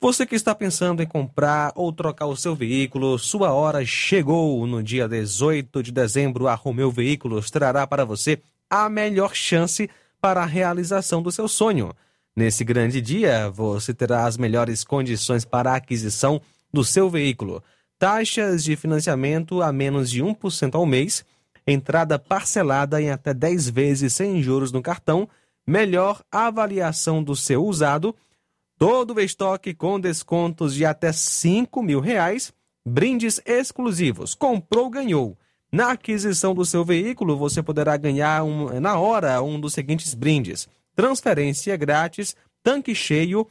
Você que está pensando em comprar ou trocar o seu veículo, sua hora chegou. No dia 18 de dezembro, a Romeu Veículos trará para você a melhor chance para a realização do seu sonho. Nesse grande dia, você terá as melhores condições para a aquisição do seu veículo. Taxas de financiamento a menos de 1% ao mês, entrada parcelada em até 10 vezes sem juros no cartão, melhor avaliação do seu usado, todo o estoque com descontos de até 5 mil reais, brindes exclusivos. Comprou, ganhou. Na aquisição do seu veículo, você poderá ganhar um, na hora um dos seguintes brindes: transferência grátis, tanque cheio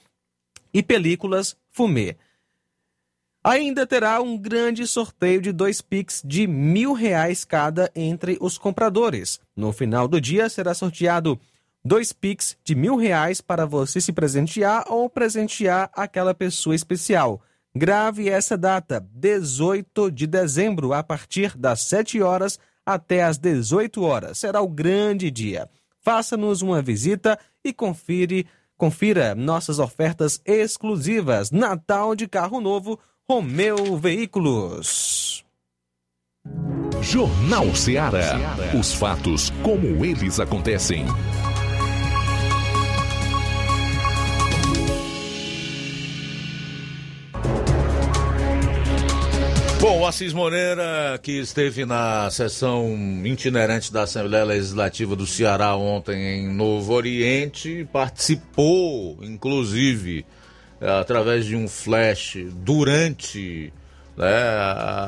e películas Fumê. Ainda terá um grande sorteio de dois Pix de mil reais cada entre os compradores. No final do dia será sorteado dois Pix de mil reais para você se presentear ou presentear aquela pessoa especial. Grave essa data, 18 de dezembro, a partir das 7 horas até as 18 horas. Será o grande dia. Faça-nos uma visita e confira nossas ofertas exclusivas. Natal de carro novo, Romeu Veículos. Jornal Ceará. Os fatos como eles acontecem. Bom, o Assis Moreira, que esteve na sessão itinerante da Assembleia Legislativa do Ceará ontem em Novo Oriente, participou, inclusive, através de um flash durante né,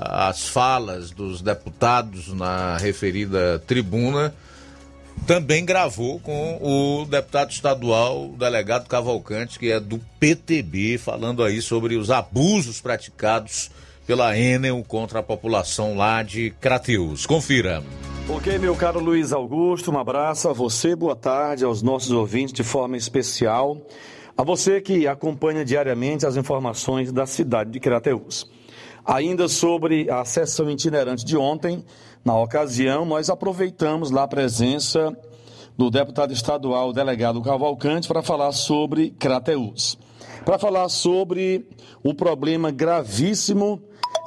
as falas dos deputados na referida tribuna, também gravou com o deputado estadual, o delegado Cavalcante, que é do PTB, falando aí sobre os abusos praticados pela Enel contra a população lá de Crateus. Confira. Ok, meu caro Luiz Augusto, um abraço a você, boa tarde aos nossos ouvintes de forma especial, a você que acompanha diariamente as informações da cidade de Crateus. Ainda sobre a sessão itinerante de ontem, na ocasião, nós aproveitamos lá a presença do deputado estadual delegado Cavalcante para falar sobre Crateus. Para falar sobre o problema gravíssimo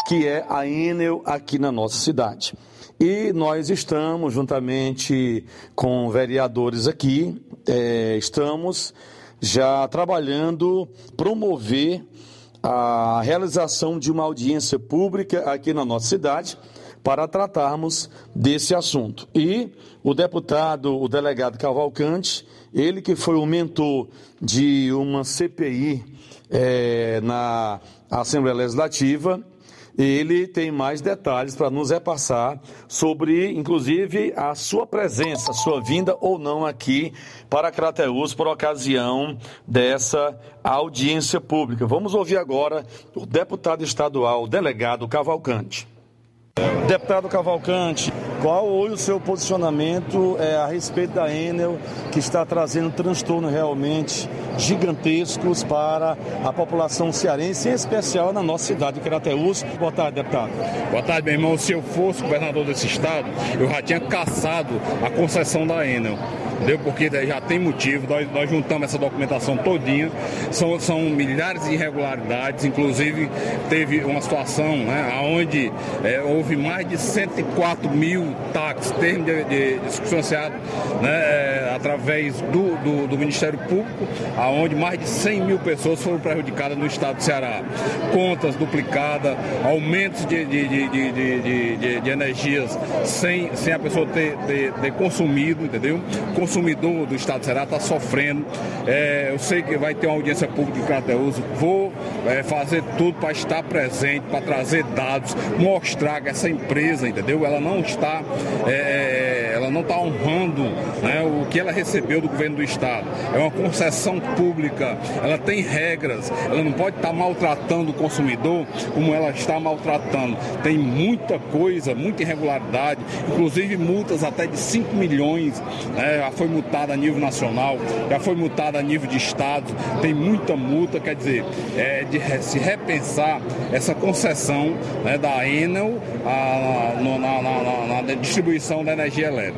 que é a Enel aqui na nossa cidade. E nós estamos, juntamente com vereadores aqui, é, estamos já trabalhando, promover a realização de uma audiência pública aqui na nossa cidade para tratarmos desse assunto. E o deputado, o delegado Cavalcante, ele que foi o mentor de uma CPI é, na Assembleia Legislativa, ele tem mais detalhes para nos repassar sobre, inclusive, a sua presença, sua vinda ou não aqui para Crateus por ocasião dessa audiência pública. Vamos ouvir agora o deputado estadual, o delegado Cavalcante. Deputado Cavalcante, qual hoje o seu posicionamento é, a respeito da Enel, que está trazendo transtorno realmente gigantescos para a população cearense, em especial na nossa cidade de Crateús? Boa tarde, deputado. Boa tarde, meu irmão. Se eu fosse governador desse estado, eu já tinha caçado a concessão da Enel entendeu? Porque já tem motivo, nós, nós juntamos essa documentação todinha, são, são milhares de irregularidades, inclusive teve uma situação né, onde é, houve mais de 104 mil táxis, termos de, de, de né, é, através do, do, do, Ministério Público, aonde mais de 100 mil pessoas foram prejudicadas no estado do Ceará. Contas duplicadas, aumentos de, de, de, de, energias sem, sem a pessoa ter, ter, ter consumido, entendeu? consumidor do Estado de Ceará está sofrendo. É, eu sei que vai ter uma audiência pública em Crateus. Vou é, fazer tudo para estar presente, para trazer dados, mostrar que essa empresa, entendeu? Ela não está, é, ela não está honrando né, o que ela recebeu do governo do Estado. É uma concessão pública, ela tem regras, ela não pode estar maltratando o consumidor como ela está maltratando. Tem muita coisa, muita irregularidade, inclusive multas até de 5 milhões. Né, foi multada a nível nacional, já foi multada a nível de estado, tem muita multa, quer dizer, é de se repensar essa concessão né, da Enel a, no, na, na, na, distribuição da energia elétrica.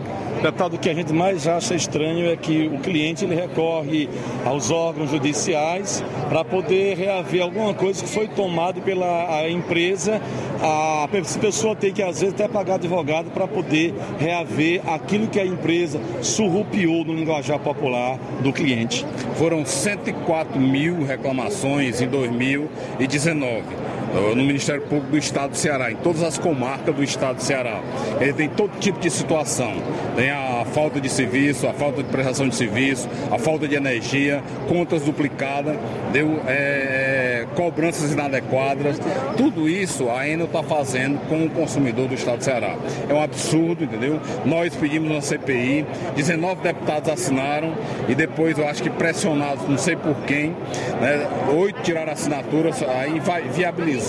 Deputado, o que a gente mais acha estranho é que o cliente ele recorre aos órgãos judiciais para poder reaver alguma coisa que foi tomada pela empresa. A pessoa tem que, às vezes, até pagar advogado para poder reaver aquilo que a empresa surrupiou no linguajar popular do cliente. Foram 104 mil reclamações em 2019 no Ministério Público do Estado do Ceará, em todas as comarcas do Estado do Ceará. Ele tem todo tipo de situação. Tem a falta de serviço, a falta de prestação de serviço, a falta de energia, contas duplicadas, deu, é, cobranças inadequadas. Tudo isso a Enel está fazendo com o consumidor do Estado do Ceará. É um absurdo, entendeu? Nós pedimos uma CPI, 19 deputados assinaram e depois eu acho que pressionados, não sei por quem, né, oito tiraram assinaturas, aí vai viabilizar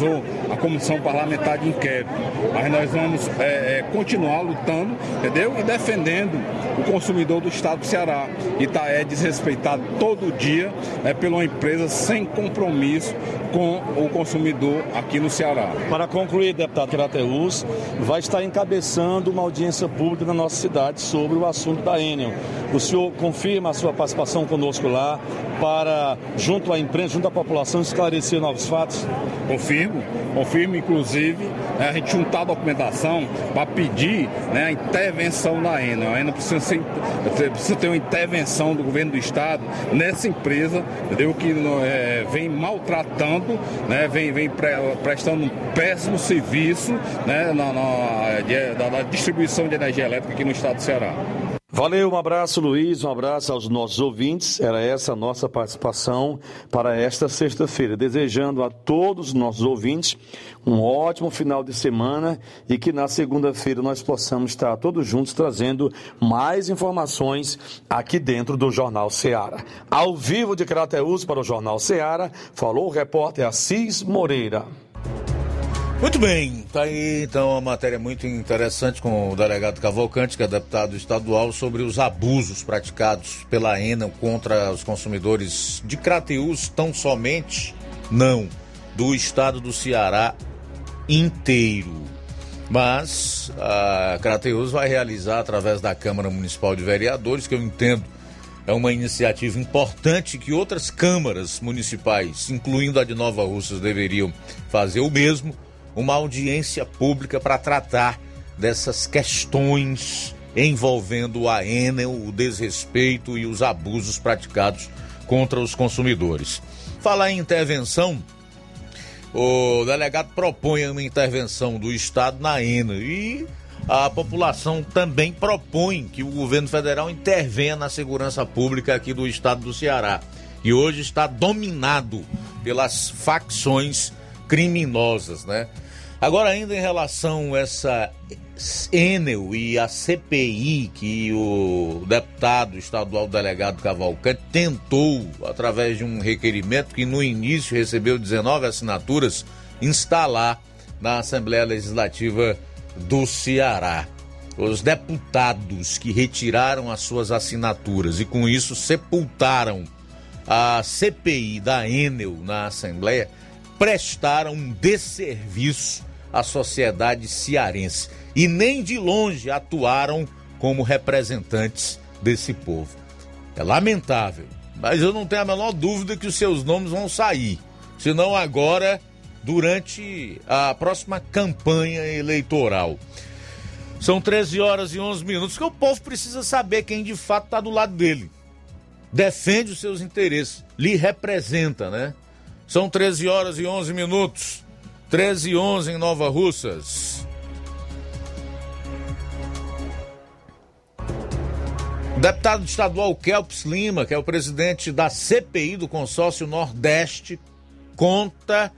a Comissão Parlamentar de Inquérito. Mas nós vamos é, é, continuar lutando, entendeu? E defendendo o consumidor do Estado do Ceará. E tá, é desrespeitado todo dia é, pela uma empresa sem compromisso com o consumidor aqui no Ceará. Para concluir, deputado Crateus, vai estar encabeçando uma audiência pública na nossa cidade sobre o assunto da Enel. O senhor confirma a sua participação conosco lá para, junto à imprensa, junto à população, esclarecer novos fatos? Confirmo, confirmo, inclusive, né, a gente juntar a documentação para pedir né, a intervenção da Enel. A Enel precisa, ser, precisa ter uma intervenção do governo do Estado nessa empresa, entendeu? Que é, vem maltratando né, vem, vem pre, prestando um péssimo serviço né, na, na, de, distribuição de energia elétrica aqui no estado do Ceará. Valeu, um abraço Luiz, um abraço aos nossos ouvintes. Era essa a nossa participação para esta sexta-feira. Desejando a todos os nossos ouvintes um ótimo final de semana e que na segunda-feira nós possamos estar todos juntos trazendo mais informações aqui dentro do Jornal Seara. Ao vivo de Crateus para o Jornal Seara, falou o repórter Assis Moreira. Muito bem, tá aí então uma matéria muito interessante com o delegado Cavalcante, que é deputado estadual, sobre os abusos praticados pela ENA contra os consumidores de Crateus, tão somente não, do estado do Ceará inteiro. Mas a Crateus vai realizar através da Câmara Municipal de Vereadores, que eu entendo é uma iniciativa importante que outras câmaras municipais, incluindo a de Nova Russas, deveriam fazer o mesmo uma audiência pública para tratar dessas questões envolvendo a Enel, o desrespeito e os abusos praticados contra os consumidores. Falar em intervenção, o delegado propõe uma intervenção do Estado na Enel e a população também propõe que o governo federal intervenha na segurança pública aqui do estado do Ceará, que hoje está dominado pelas facções criminosas, né? Agora, ainda em relação a essa Enel e a CPI que o deputado estadual delegado Cavalcante tentou, através de um requerimento que no início recebeu 19 assinaturas, instalar na Assembleia Legislativa do Ceará. Os deputados que retiraram as suas assinaturas e com isso sepultaram a CPI da Enel na Assembleia prestaram um desserviço a sociedade cearense e nem de longe atuaram como representantes desse povo. É lamentável, mas eu não tenho a menor dúvida que os seus nomes vão sair, senão agora durante a próxima campanha eleitoral. São 13 horas e 11 minutos que o povo precisa saber quem de fato está do lado dele. Defende os seus interesses, lhe representa, né? São 13 horas e 11 minutos. 13 e 11 em Nova Russas. O deputado estadual Kelps Lima, que é o presidente da CPI do consórcio Nordeste, conta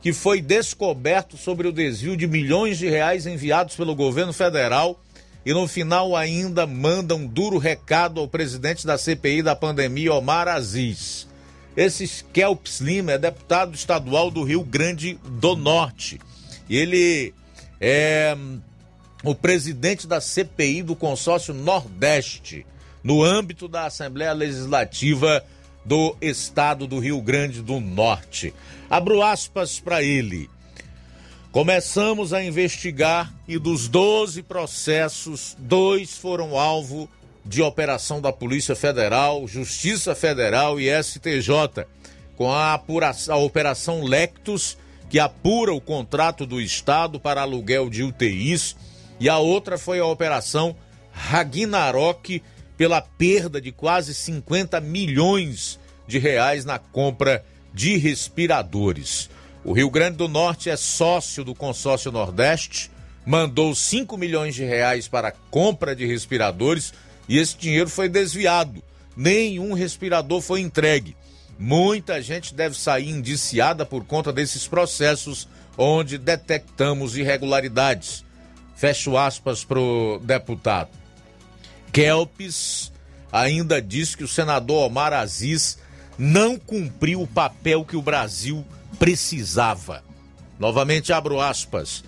que foi descoberto sobre o desvio de milhões de reais enviados pelo governo federal e no final ainda manda um duro recado ao presidente da CPI da pandemia, Omar Aziz. Esse Kelps Lima é deputado estadual do Rio Grande do Norte. Ele é hum, o presidente da CPI do consórcio Nordeste, no âmbito da Assembleia Legislativa do Estado do Rio Grande do Norte. Abro aspas para ele. Começamos a investigar e dos 12 processos, dois foram alvo de operação da Polícia Federal, Justiça Federal e STJ, com a, apuração, a Operação Lectus, que apura o contrato do Estado para aluguel de UTIs, e a outra foi a Operação Ragnarok, pela perda de quase 50 milhões de reais na compra de respiradores. O Rio Grande do Norte é sócio do consórcio Nordeste, mandou 5 milhões de reais para a compra de respiradores e esse dinheiro foi desviado. Nenhum respirador foi entregue. Muita gente deve sair indiciada por conta desses processos onde detectamos irregularidades. Fecho aspas para o deputado. Kelps ainda diz que o senador Omar Aziz não cumpriu o papel que o Brasil precisava. Novamente abro aspas.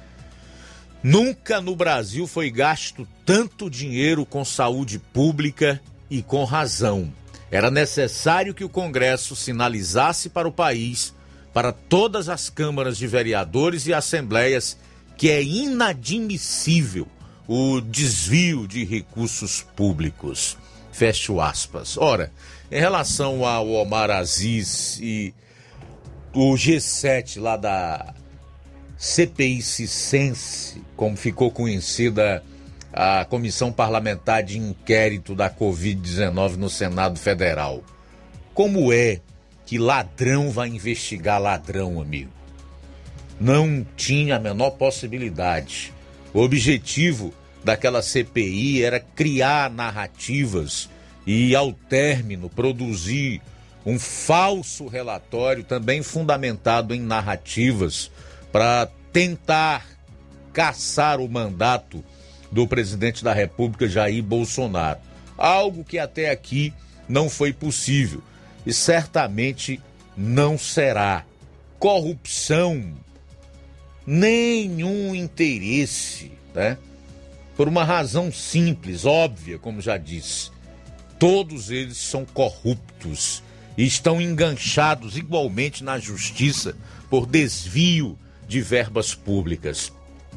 Nunca no Brasil foi gasto tanto dinheiro com saúde pública e com razão. Era necessário que o Congresso sinalizasse para o país, para todas as câmaras de vereadores e assembleias, que é inadmissível o desvio de recursos públicos. Fecho aspas. Ora, em relação ao Omar Aziz e o G7 lá da CPI Cicense, como ficou conhecida a Comissão Parlamentar de Inquérito da Covid-19 no Senado Federal. Como é que ladrão vai investigar ladrão, amigo? Não tinha a menor possibilidade. O objetivo daquela CPI era criar narrativas e, ao término, produzir um falso relatório também fundamentado em narrativas para tentar caçar o mandato do presidente da República Jair Bolsonaro. Algo que até aqui não foi possível e certamente não será. Corrupção, nenhum interesse, né? Por uma razão simples, óbvia, como já disse. Todos eles são corruptos e estão enganchados igualmente na justiça por desvio de verbas públicas.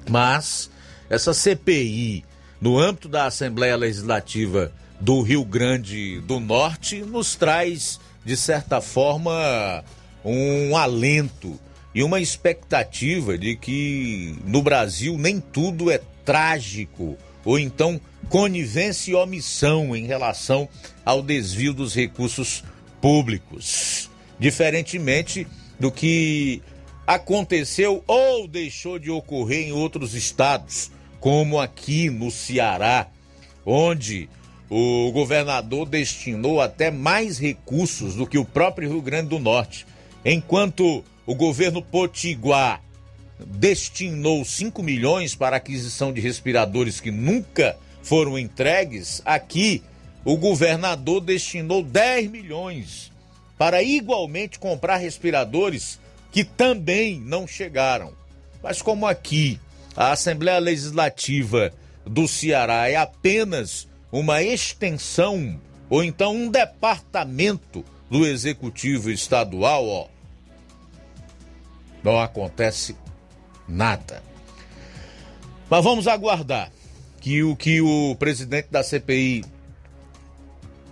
Mas essa CPI, no âmbito da Assembleia Legislativa do Rio Grande do Norte, nos traz, de certa forma, um alento e uma expectativa de que no Brasil nem tudo é trágico ou então conivência e omissão em relação ao desvio dos recursos públicos. Diferentemente do que aconteceu ou deixou de ocorrer em outros estados, como aqui no Ceará, onde o governador destinou até mais recursos do que o próprio Rio Grande do Norte, enquanto o governo Potiguar destinou 5 milhões para aquisição de respiradores que nunca foram entregues, aqui o governador destinou 10 milhões para igualmente comprar respiradores que também não chegaram. Mas como aqui a Assembleia Legislativa do Ceará é apenas uma extensão ou então um departamento do executivo estadual, ó, não acontece nada. Mas vamos aguardar que o que o presidente da CPI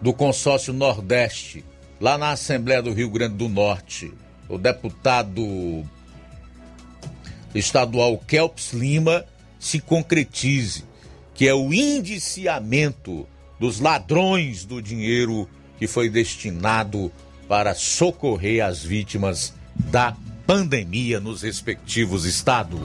do consórcio Nordeste, lá na Assembleia do Rio Grande do Norte, o deputado estadual Kelps Lima se concretize, que é o indiciamento dos ladrões do dinheiro que foi destinado para socorrer as vítimas da pandemia nos respectivos estados.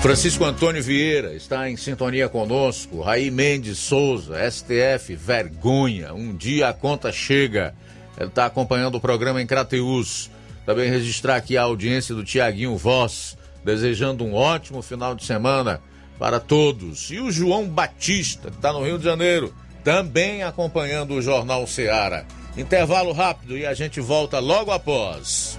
Francisco Antônio Vieira está em sintonia conosco. Raí Mendes Souza, STF, vergonha. Um dia a conta chega. Ele está acompanhando o programa em Crateus. Também registrar aqui a audiência do Tiaguinho Voz, desejando um ótimo final de semana para todos. E o João Batista, que está no Rio de Janeiro, também acompanhando o Jornal Seara. Intervalo rápido e a gente volta logo após.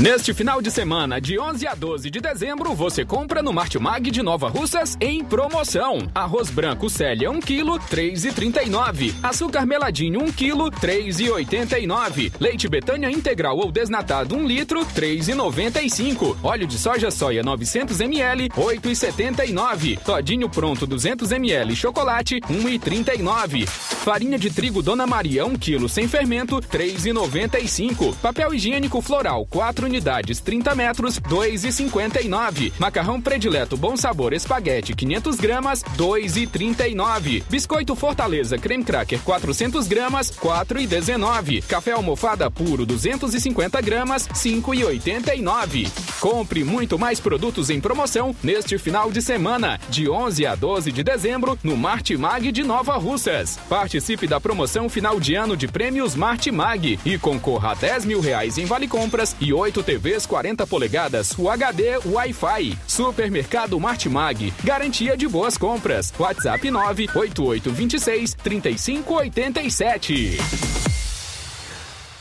Neste final de semana, de 11 a 12 de dezembro, você compra no Martimag de Nova Russas em promoção. Arroz branco Célia 1 kg, 3,39. Açúcar meladinho 1 kg, 3,89. Leite Betânia integral ou desnatado 1 litro, 3,95. Óleo de soja soia 900 ml, 8,79. Todinho pronto 200 ml chocolate, 1,39. Farinha de trigo Dona Maria 1 kg sem fermento, 3,95. Papel higiênico floral 4 unidades 30 metros, 2,59. Macarrão predileto Bom Sabor Espaguete 500 gramas, 2,39. Biscoito Fortaleza Creme Cracker 400 gramas, 4,19. Café almofada puro 250 gramas, 5,89. Compre muito mais produtos em promoção neste final de semana, de 11 a 12 de dezembro, no Martimag de Nova Russas. Participe da promoção final de ano de prêmios Martimag e concorra a 10 mil reais em vale compras e 8 TVs 40 polegadas UHD Wi-Fi. Supermercado Martimag. Garantia de boas compras. WhatsApp 98826 3587.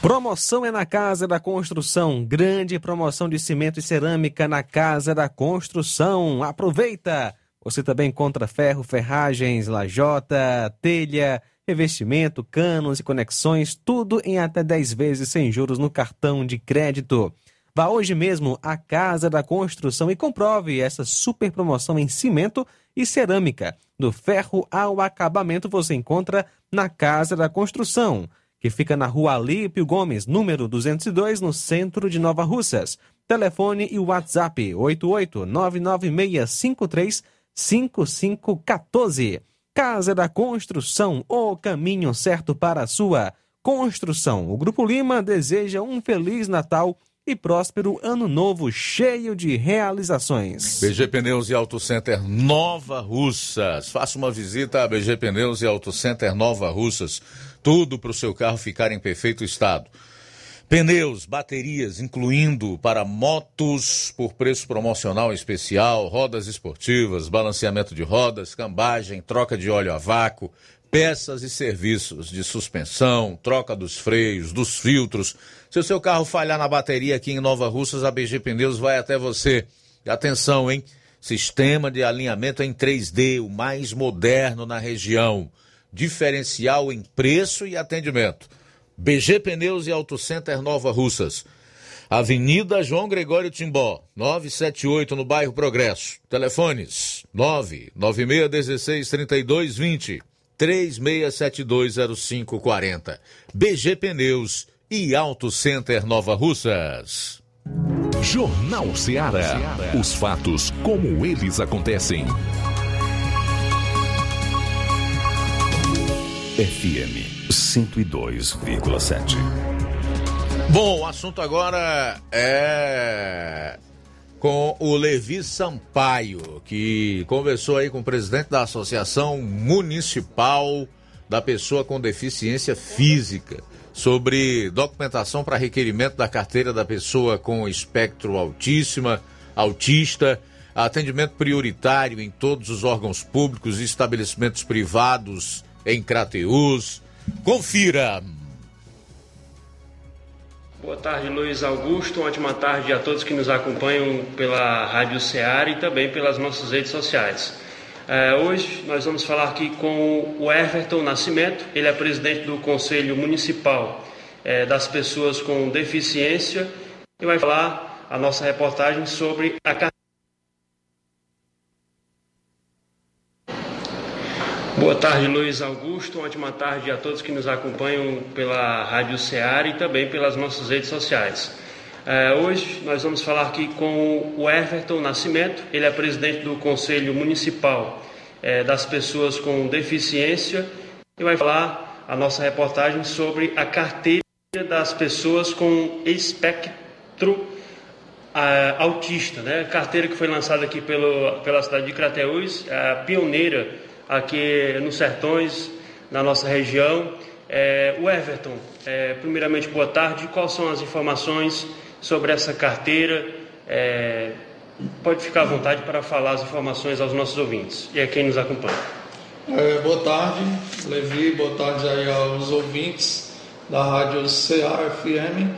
Promoção é na Casa da Construção. Grande promoção de cimento e cerâmica na Casa da Construção. Aproveita! Você também encontra ferro, ferragens, lajota, telha, revestimento, canos e conexões, tudo em até 10 vezes sem juros no cartão de crédito. Vá hoje mesmo à Casa da Construção e comprove essa super promoção em cimento e cerâmica. Do ferro ao acabamento você encontra na Casa da Construção, que fica na rua Alípio Gomes, número 202, no centro de Nova Russas. Telefone e WhatsApp 88996535514. Casa da Construção, o caminho certo para a sua construção. O Grupo Lima deseja um feliz Natal e próspero ano novo cheio de realizações. BG Pneus e Auto Center Nova Russas. Faça uma visita a BG Pneus e Auto Center Nova Russas. Tudo para o seu carro ficar em perfeito estado. Pneus, baterias, incluindo para motos por preço promocional especial, rodas esportivas, balanceamento de rodas, cambagem, troca de óleo a vácuo, peças e serviços de suspensão, troca dos freios, dos filtros. Se o seu carro falhar na bateria aqui em Nova Russas, a BG Pneus vai até você. E atenção, hein? Sistema de alinhamento em 3D, o mais moderno na região. Diferencial em preço e atendimento. BG Pneus e Auto Center Nova Russas. Avenida João Gregório Timbó, 978 no bairro Progresso. Telefones 996163220, 36720540. BG Pneus e Auto Center Nova Russas. Jornal Ceará. Os fatos como eles acontecem. FM 102,7. Bom, o assunto agora é com o Levi Sampaio, que conversou aí com o presidente da Associação Municipal da Pessoa com Deficiência Física sobre documentação para requerimento da carteira da pessoa com espectro autíssima, autista, atendimento prioritário em todos os órgãos públicos e estabelecimentos privados em Crateús. Confira! Boa tarde, Luiz Augusto. Ótima tarde a todos que nos acompanham pela Rádio Ceará e também pelas nossas redes sociais. É, hoje nós vamos falar aqui com o Everton Nascimento, ele é presidente do Conselho Municipal é, das Pessoas com Deficiência e vai falar a nossa reportagem sobre a Boa tarde, Luiz Augusto. Ótima tarde a todos que nos acompanham pela Rádio Ceará e também pelas nossas redes sociais. É, hoje nós vamos falar aqui com o Everton Nascimento, ele é presidente do Conselho Municipal é, das Pessoas com Deficiência e vai falar a nossa reportagem sobre a carteira das pessoas com espectro é, autista, né? Carteira que foi lançada aqui pelo, pela cidade de Crateús, a pioneira aqui nos sertões, na nossa região. É, o Everton, é, primeiramente, boa tarde. Quais são as informações sobre essa carteira? É, pode ficar à vontade para falar as informações aos nossos ouvintes e a quem nos acompanha. É, boa tarde, Levi, boa tarde aí aos ouvintes da Rádio CA FM.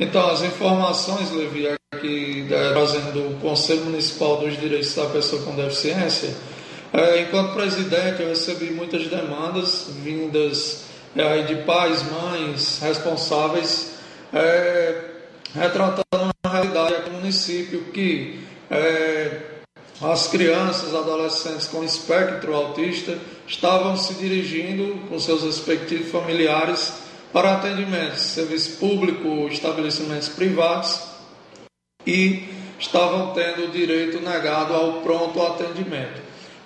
Então, as informações, Levi, aqui trazendo do Conselho Municipal dos Direitos da Pessoa com Deficiência, é, enquanto presidente, eu recebi muitas demandas vindas é, de pais, mães, responsáveis, é, retratando uma realidade aqui no município que é, as crianças, adolescentes com espectro autista estavam se dirigindo com seus respectivos familiares para atendimentos, serviço público, estabelecimentos privados e estavam tendo o direito negado ao pronto atendimento.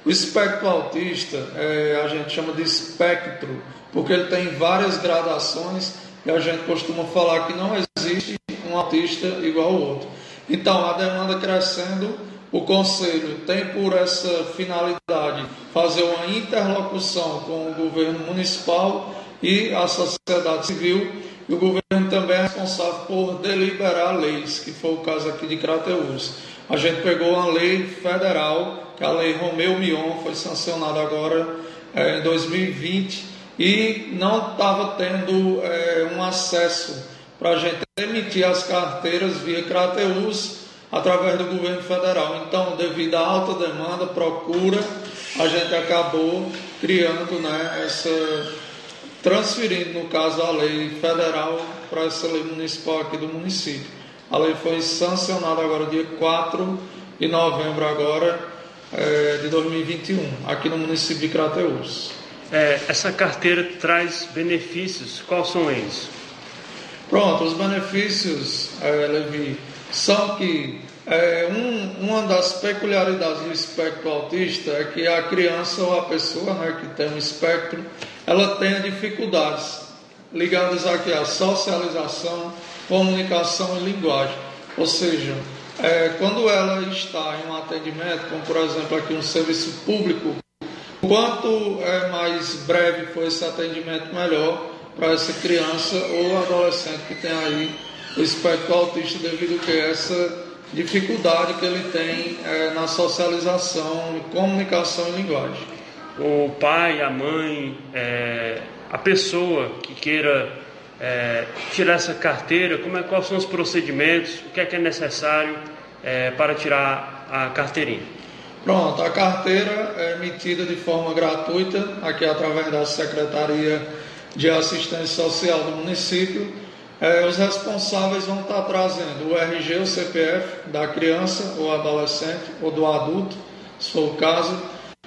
O espectro autista é, a gente chama de espectro, porque ele tem várias gradações e a gente costuma falar que não existe um autista igual ao outro. Então, a demanda crescendo, o Conselho tem por essa finalidade fazer uma interlocução com o governo municipal e a sociedade civil, e o governo também é responsável por deliberar leis, que foi o caso aqui de Crateús. A gente pegou uma lei federal que a lei Romeu Mion foi sancionada agora é, em 2020 e não estava tendo é, um acesso para a gente emitir as carteiras via Crateus através do governo federal. Então, devido à alta demanda, procura, a gente acabou criando né, essa. transferindo, no caso, a lei federal para essa lei municipal aqui do município. A lei foi sancionada agora dia 4 de novembro agora é, de 2021, aqui no município de Crateús. É, essa carteira traz benefícios, quais são eles? Pronto, os benefícios, é, Levi, são que é, um, uma das peculiaridades do espectro autista é que a criança ou a pessoa né, que tem um espectro, ela tem dificuldades ligadas aqui à socialização, comunicação e linguagem. Ou seja, é, quando ela está em um atendimento, como por exemplo aqui um serviço público, quanto é mais breve for esse atendimento, melhor para essa criança ou adolescente que tem aí o espectro autista devido a essa dificuldade que ele tem é, na socialização, comunicação e linguagem. O pai, a mãe, é, a pessoa que queira é, tirar essa carteira, como é, quais são os procedimentos, o que é que é necessário é, para tirar a carteirinha? Pronto, a carteira é emitida de forma gratuita, aqui através da Secretaria de Assistência Social do município é, os responsáveis vão estar trazendo o RG, o CPF da criança ou adolescente ou do adulto, se for o caso.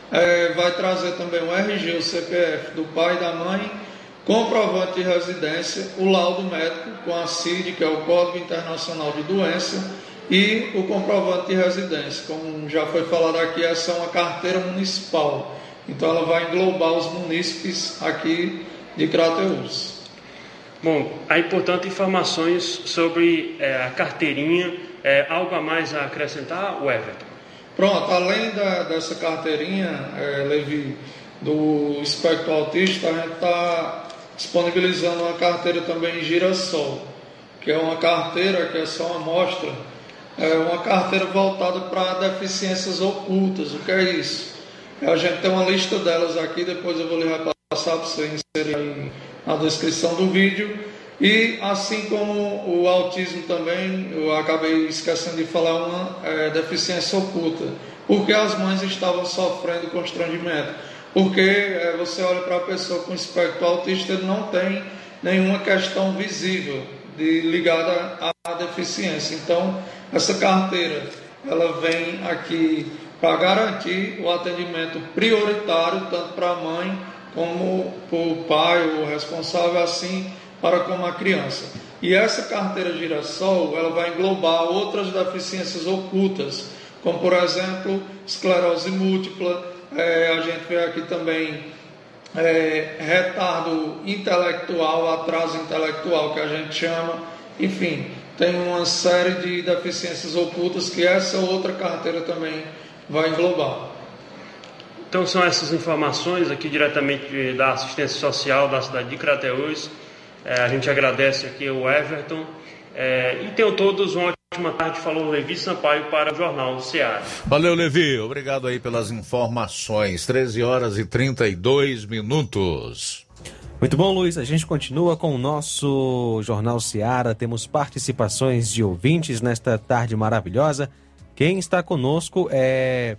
É, vai trazer também o RG, o CPF do pai da mãe, comprovante de residência, o laudo médico com a CID, que é o Código Internacional de Doença, e o comprovante de residência. Como já foi falado aqui, essa é uma carteira municipal. Então ela vai englobar os munícipes aqui de Crateús. Bom, aí portanto informações sobre é, a carteirinha, é, algo a mais a acrescentar, o Everton? Pronto, além da, dessa carteirinha, é, Levi, do espectro autista, a gente está disponibilizando uma carteira também girassol, que é uma carteira que é só uma amostra, é uma carteira voltada para deficiências ocultas. O que é isso? A gente tem uma lista delas aqui, depois eu vou lhe repassar para você inserir na descrição do vídeo. E assim como o autismo também, eu acabei esquecendo de falar uma é, deficiência oculta, porque as mães estavam sofrendo constrangimento. Porque é, você olha para a pessoa com espectro autista, ele não tem nenhuma questão visível de, ligada à deficiência. Então, essa carteira, ela vem aqui para garantir o atendimento prioritário tanto para a mãe como o pai, o responsável, assim para como a criança. E essa carteira girassol, ela vai englobar outras deficiências ocultas, como por exemplo, esclerose múltipla, é, a gente vê aqui também é, retardo intelectual, atraso intelectual que a gente chama, enfim, tem uma série de deficiências ocultas que essa outra carteira também vai englobar. Então são essas informações aqui diretamente da assistência social da cidade de Crateús. É, a gente agradece aqui o Everton. É, e tenham todos uma ótima tarde. Falou Levi Sampaio para o Jornal do Ceará. Valeu, Levi. Obrigado aí pelas informações. 13 horas e 32 minutos. Muito bom, Luiz. A gente continua com o nosso Jornal Seara. Temos participações de ouvintes nesta tarde maravilhosa. Quem está conosco é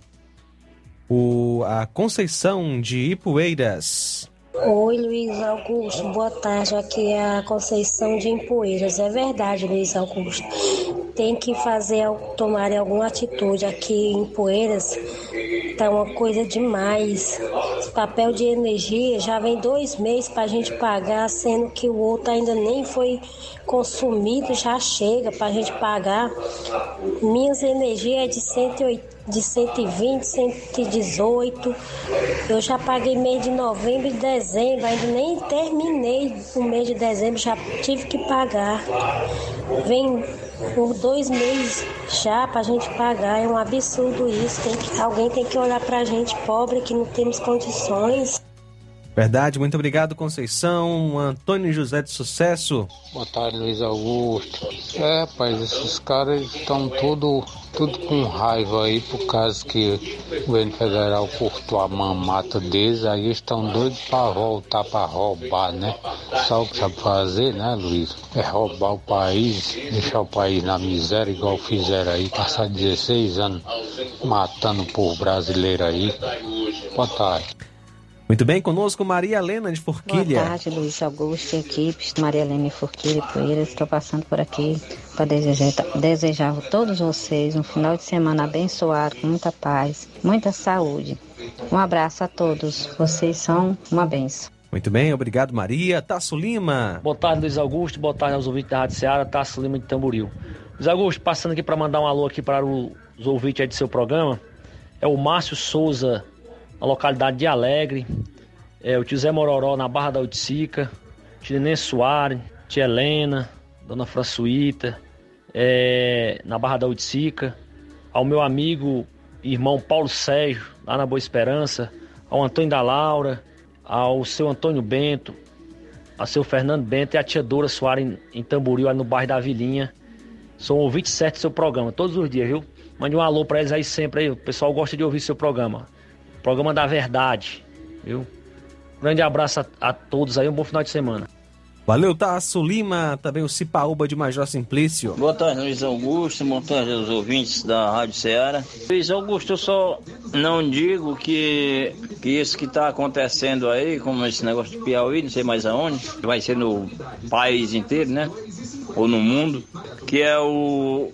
o, a Conceição de Ipueiras. Oi, Luiz Augusto, boa tarde. Aqui é a Conceição de Ipueiras. É verdade, Luiz Augusto. Tem que fazer, tomar alguma atitude. Aqui em Poeiras tá uma coisa demais. Esse papel de energia já vem dois meses para a gente pagar, sendo que o outro ainda nem foi consumido, já chega para a gente pagar. Minhas energias é de 180 de 120, 118. Eu já paguei mês de novembro e dezembro, ainda nem terminei o mês de dezembro, já tive que pagar. Vem por dois meses já para a gente pagar, é um absurdo isso. Tem que, alguém tem que olhar para a gente pobre que não temos condições. Verdade, muito obrigado, Conceição. Antônio José de Sucesso. Boa tarde, Luiz Augusto. É, rapaz, esses caras estão tudo, tudo com raiva aí por causa que o governo federal cortou a mamata deles, aí estão doidos para voltar para roubar, né? Só o que sabe fazer, né, Luiz? É roubar o país, deixar o país na miséria, igual fizeram aí, passar 16 anos matando o povo brasileiro aí. Boa tarde. Muito bem, conosco Maria Helena de Forquilha. Boa tarde, Luiz Augusto e equipes. Maria Helena de Forquilha e Poeiras. Estou passando por aqui para desejar, desejar a todos vocês um final de semana abençoado, com muita paz, muita saúde. Um abraço a todos. Vocês são uma benção. Muito bem, obrigado Maria. Tasso Lima. Boa tarde, Luiz Augusto. Boa tarde aos ouvintes da Rádio Ceará. Tasso Lima de Tamboril. Luiz Augusto, passando aqui para mandar um alô aqui para os ouvintes aí do seu programa. É o Márcio Souza, na localidade de Alegre. É o tio Zé Mororó, na Barra da Oiticica. Tio Nenê Soares, tia Helena, Dona Françuíta, é, na Barra da Oiticica. Ao meu amigo irmão Paulo Sérgio, lá na Boa Esperança. Ao Antônio da Laura, ao seu Antônio Bento, ao seu Fernando Bento e a tia Dora Soares em, em Tamboril, aí no bairro da Vilinha. São ouvintes certos do seu programa, todos os dias, viu? Mande um alô pra eles aí sempre aí. O pessoal gosta de ouvir seu programa. Programa da verdade, viu? Grande abraço a, a todos aí, um bom final de semana. Valeu, Tasso Lima, também o Cipaúba de Major Simplício. Boa tarde, Luiz Augusto, boa tarde aos ouvintes da Rádio Ceará. Luiz Augusto, eu só não digo que, que isso que está acontecendo aí, como esse negócio de Piauí, não sei mais aonde, vai ser no país inteiro, né? Ou no mundo, que é o,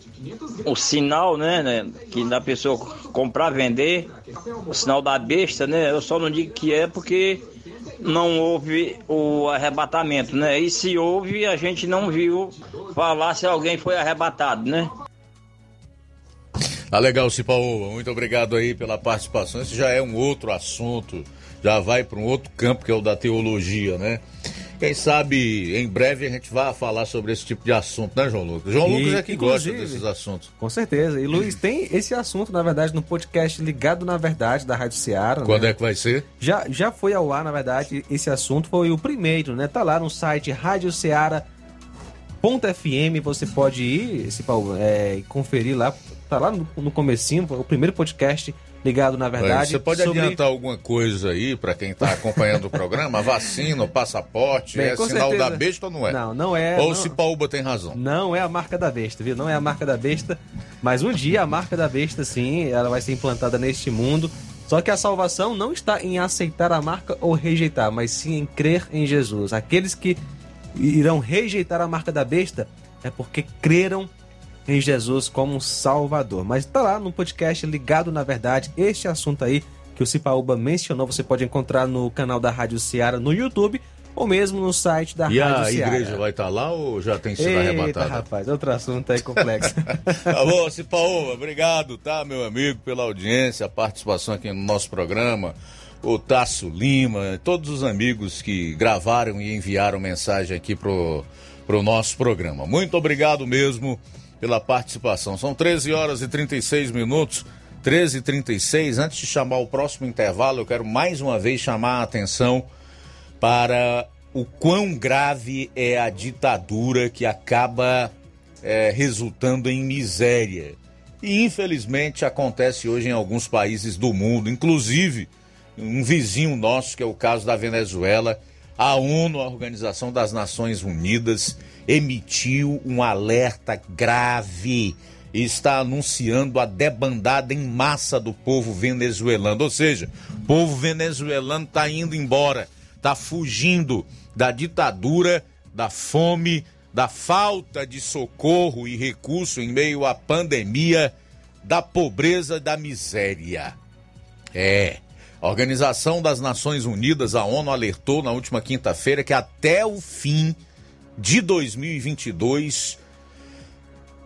o sinal, né, né? Que da pessoa comprar, vender, o sinal da besta, né? Eu só não digo que é porque não houve o arrebatamento, né? E se houve, a gente não viu falar se alguém foi arrebatado, né? Tá legal, Cipaúba. Muito obrigado aí pela participação. Esse já é um outro assunto, já vai para um outro campo que é o da teologia, né? Quem sabe em breve a gente vai falar sobre esse tipo de assunto, né, João Lucas? João E, Lucas é que gosta desses assuntos. Com certeza. E Luiz, tem esse assunto, na verdade, no podcast Ligado na Verdade da Rádio Ceará. Quando né? é que vai ser? Já, já foi ao ar, na verdade, esse assunto foi o primeiro, né? Tá lá no site radioceara.fm, você pode ir, esse, é, e conferir lá, tá lá no, no comecinho, o primeiro podcast ligado na verdade. Você pode sobre- adiantar alguma coisa aí para quem está acompanhando o programa? Vacina, passaporte, Bem, é sinal certeza. da besta ou não é? Não, não é, Ou não. o Cipaúba tem razão. Não é a marca da besta, viu? Não é a marca da besta, mas um dia a marca da besta, sim, ela vai ser implantada neste mundo. Só que a salvação não está em aceitar a marca ou rejeitar, mas sim em crer em Jesus. Aqueles que irão rejeitar a marca da besta é porque creram em Jesus como Salvador. Mas tá lá no podcast Ligado na Verdade, este assunto aí que o Cipaúba mencionou, você pode encontrar no canal da Rádio Ceará no YouTube ou mesmo no site da E Rádio a Ceará. igreja vai estar lá ou já tem sido Eita, arrebatada? rapaz, outro assunto aí complexo. Tá bom, Cipaúba, obrigado, tá, meu amigo, pela audiência, a participação aqui no nosso programa. O Tasso Lima, todos os amigos que gravaram e enviaram mensagem aqui pro, pro nosso programa. Muito obrigado mesmo pela participação. São 13 horas e 36 minutos. 13 e 36 Antes de chamar o próximo intervalo, eu quero mais uma vez chamar a atenção para o quão grave é a ditadura que acaba é, resultando em miséria. E infelizmente acontece hoje em alguns países do mundo, inclusive um vizinho nosso, que é o caso da Venezuela. A ONU, a Organização das Nações Unidas, emitiu um alerta grave e está anunciando a debandada em massa do povo venezuelano. Ou seja, o povo venezuelano está indo embora, está fugindo da ditadura, da fome, da falta de socorro e recurso em meio à pandemia, da pobreza e da miséria. É. A Organização das Nações Unidas, a ONU, alertou na última quinta-feira que até o fim de 2022,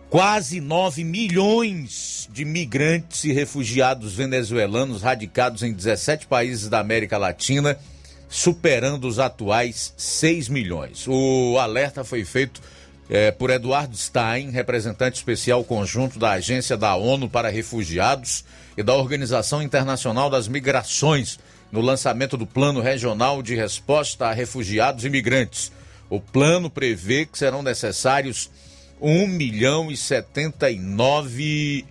quase 9 milhões de migrantes e refugiados venezuelanos radicados em 17 países da América Latina, superando os atuais 6 milhões. O alerta foi feito eh, por Eduardo Stein, representante especial conjunto da Agência da ONU para Refugiados e da Organização Internacional das Migrações, no lançamento do Plano Regional de Resposta a Refugiados e Migrantes. O plano prevê que serão necessários 1 milhão e 79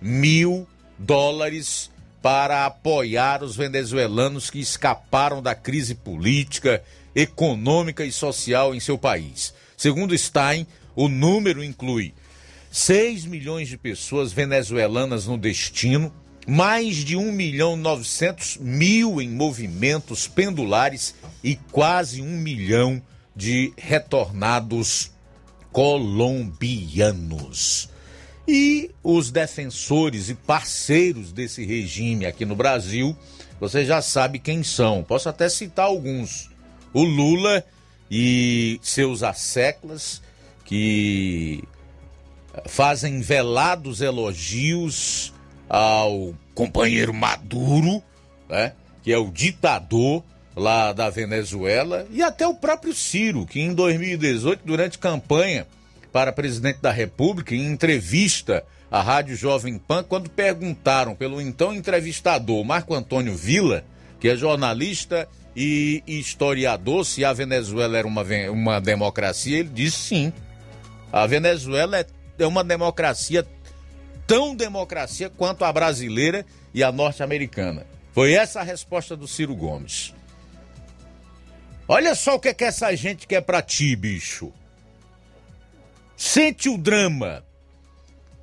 mil dólares para apoiar os venezuelanos que escaparam da crise política, econômica e social em seu país. Segundo Stein, o número inclui 6 milhões de pessoas venezuelanas no destino, mais de 1 milhão 900 mil em movimentos pendulares e quase 1 milhão de retornados colombianos. E os defensores e parceiros desse regime aqui no Brasil, você já sabe quem são. Posso até citar alguns. O Lula e seus asseclas, que fazem velados elogios ao companheiro Maduro, né, que é o ditador lá da Venezuela, e até o próprio Ciro, que em 2018, durante campanha para presidente da República, em entrevista à Rádio Jovem Pan, quando perguntaram pelo então entrevistador Marco Antônio Villa, que é jornalista e historiador, se a Venezuela era uma, uma democracia, ele disse sim. A Venezuela é, é uma democracia tão democracia quanto a brasileira e a norte-americana. Foi essa a resposta do Ciro Gomes. Olha só o que, é que essa gente quer pra ti, bicho. Sente o drama.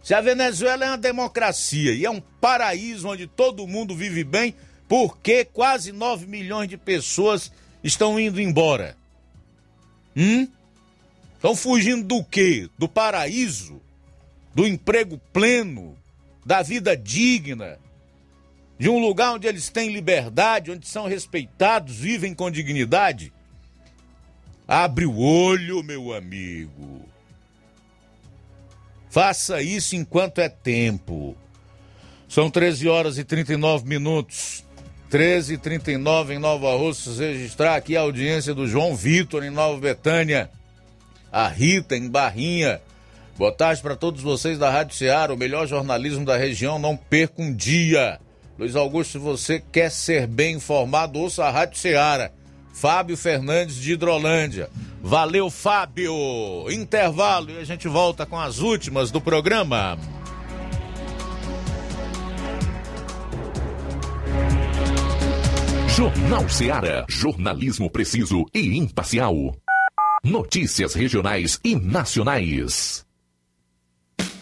Se a Venezuela é uma democracia e é um paraíso onde todo mundo vive bem, por que quase 9 milhões de pessoas estão indo embora? Hum? Estão fugindo do quê? Do paraíso? Do emprego pleno? Da vida digna? De um lugar onde eles têm liberdade, onde são respeitados, vivem com dignidade? Abre o olho, meu amigo. Faça isso enquanto é tempo. São 13 horas e 39 minutos. 13 e 39 em Nova Russa. Registrar aqui a audiência do João Vitor em Nova Betânia. A Rita em Barrinha. Boa tarde para todos vocês da Rádio Ceará, o melhor jornalismo da região. Não perca um dia. Luiz Augusto, se você quer ser bem informado, ouça a Rádio Ceará. Fábio Fernandes de Hidrolândia. Valeu, Fábio! Intervalo e a gente volta com as últimas do programa. Jornal Ceará. Jornalismo preciso e imparcial. Notícias regionais e nacionais.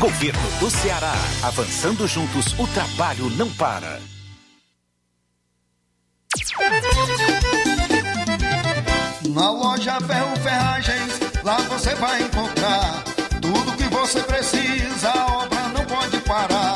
Governo do Ceará. Avançando juntos, o trabalho não para. Na loja Ferro Ferragens, lá você vai encontrar tudo que você precisa, a obra não pode parar.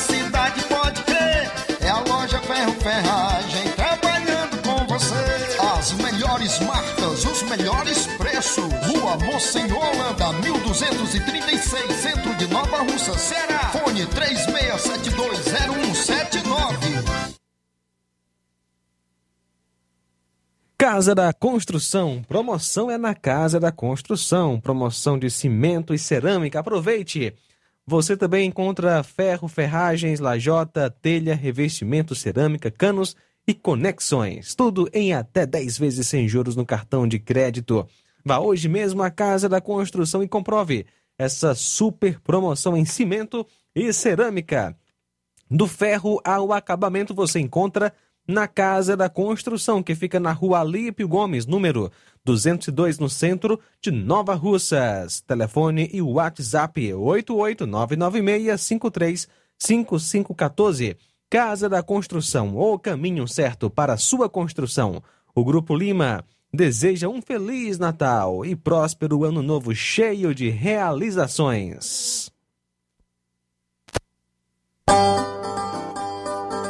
Cidade, pode crer. É a loja Ferro Ferragem trabalhando com você. As melhores marcas, os melhores preços. Rua Mocenola, Holanda, 1236, centro de Nova Russa, Ceará. Fone 36720179. Casa da Construção. Promoção é na Casa da Construção. Promoção de cimento e cerâmica. Aproveite! Você também encontra ferro, ferragens, lajota, telha, revestimento, cerâmica, canos e conexões. Tudo em até 10 vezes sem juros no cartão de crédito. Vá hoje mesmo à Casa da Construção e comprove essa super promoção em cimento e cerâmica. Do ferro ao acabamento você encontra na Casa da Construção, que fica na rua Alípio Gomes, número 202, no centro de Nova Russas. Telefone e WhatsApp 88996535514. Casa da Construção, o caminho certo para sua construção. O Grupo Lima deseja um feliz Natal e próspero ano novo cheio de realizações.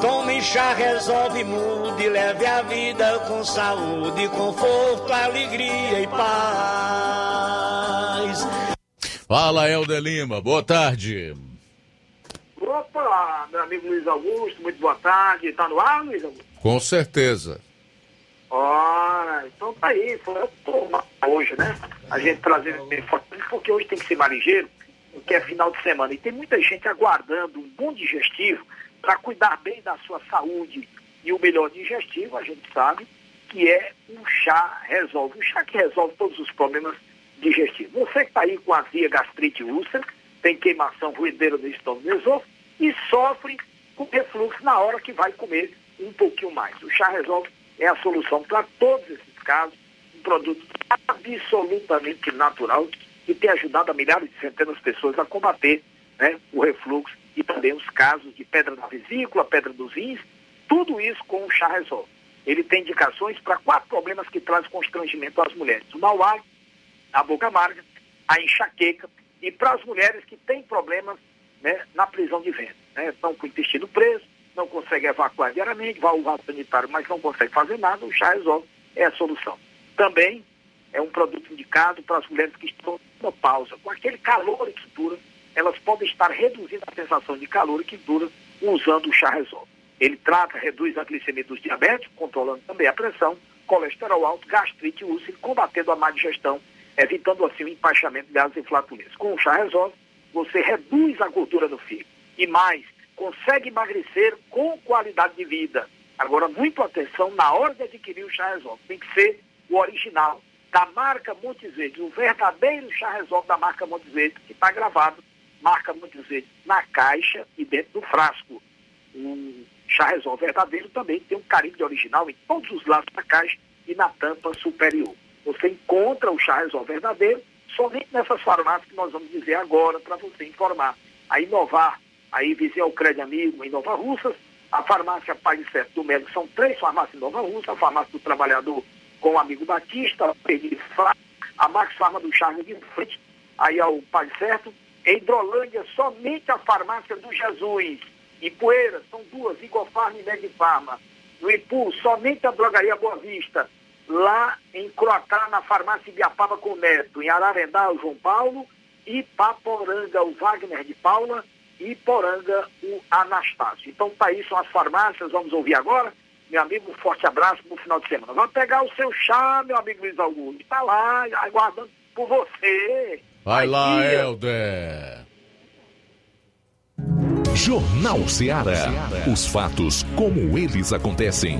Tome chá Resolve, mude, leve a vida com saúde, conforto, alegria e paz. Fala, Helder Lima. Boa tarde. Opa, meu amigo Luiz Augusto, muito boa tarde. Tá no ar, Luiz Augusto? Com certeza. Ora, então tá aí, foi hoje, né? A gente trazendo informações, porque hoje tem que ser marinheiro, porque é final de semana. E tem muita gente aguardando um bom digestivo para cuidar bem da sua saúde. E o melhor digestivo, a gente sabe, que é um chá resolve. Um chá que resolve todos os problemas digestivos. Você que está aí com azia, gastrite, úlcera, tem queimação, ruideira no estômago, no esôfago, e sofre com refluxo na hora que vai comer um pouquinho mais. O chá resolve é a solução para todos esses casos, um produto absolutamente natural que tem ajudado a milhares de centenas de pessoas a combater né, o refluxo e também os casos de pedra na vesícula, pedra dos rins, tudo isso com o chá resolve. Ele tem indicações para quatro problemas que trazem constrangimento às mulheres: o mau hálito, a boca amarga, a enxaqueca e para as mulheres que têm problemas né, na prisão de ventre. Né, estão com o intestino preso, não consegue evacuar diariamente, vai ao vaso sanitário, mas não consegue fazer nada, o chá resolve, é a solução. Também é um produto indicado para as mulheres que estão numa pausa. Com aquele calor que dura, elas podem estar reduzindo a sensação de calor que dura usando o chá resolve. Ele trata, reduz a glicemia dos diabéticos, controlando também a pressão, colesterol alto, gastrite, úlcera, combatendo a má digestão, evitando assim o empaixamento de gases e. Com o chá resolve, você reduz a gordura no fígado. E mais, consegue emagrecer com qualidade de vida. Agora, muito atenção na hora de adquirir o chá resolve. Tem que ser o original, da marca Montes Verdes, o verdadeiro chá resolve da marca Montes Verdes, que está gravado, marca Montes Verdes, na caixa e dentro do frasco. O chá resolve verdadeiro também tem um carimbo original em todos os lados da caixa e na tampa superior. Você encontra o chá resolve verdadeiro somente nessas farmácias que nós vamos dizer agora para você informar. A Inovar, vizinha ao Crédito Amigo, em Nova Russas, a farmácia Pai de Certo do Médico, são três farmácias em Nova Russa, a farmácia do Trabalhador com o amigo Batista, a Max Farma do Charme de frente, aí ao Pai Certo, em Hidrolândia, somente a farmácia do Jesus. E Poeira, são duas, Igofarma e Medifarma. No Ipu, somente a drogaria Boa Vista. Lá em Croatá, na farmácia Ibiapaba com Neto. Em Ararendá, o João Paulo. E Paporanga, o Wagner de Paula. E Poranga, o Anastácio. Então, tá aí, são as farmácias, vamos ouvir agora. Meu amigo, um forte abraço no final de semana. Vamos pegar o seu chá, meu amigo Luiz Augusto. Está lá, aguardando por você. Vai lá, Helder. Jornal Ceará. Os fatos como eles acontecem.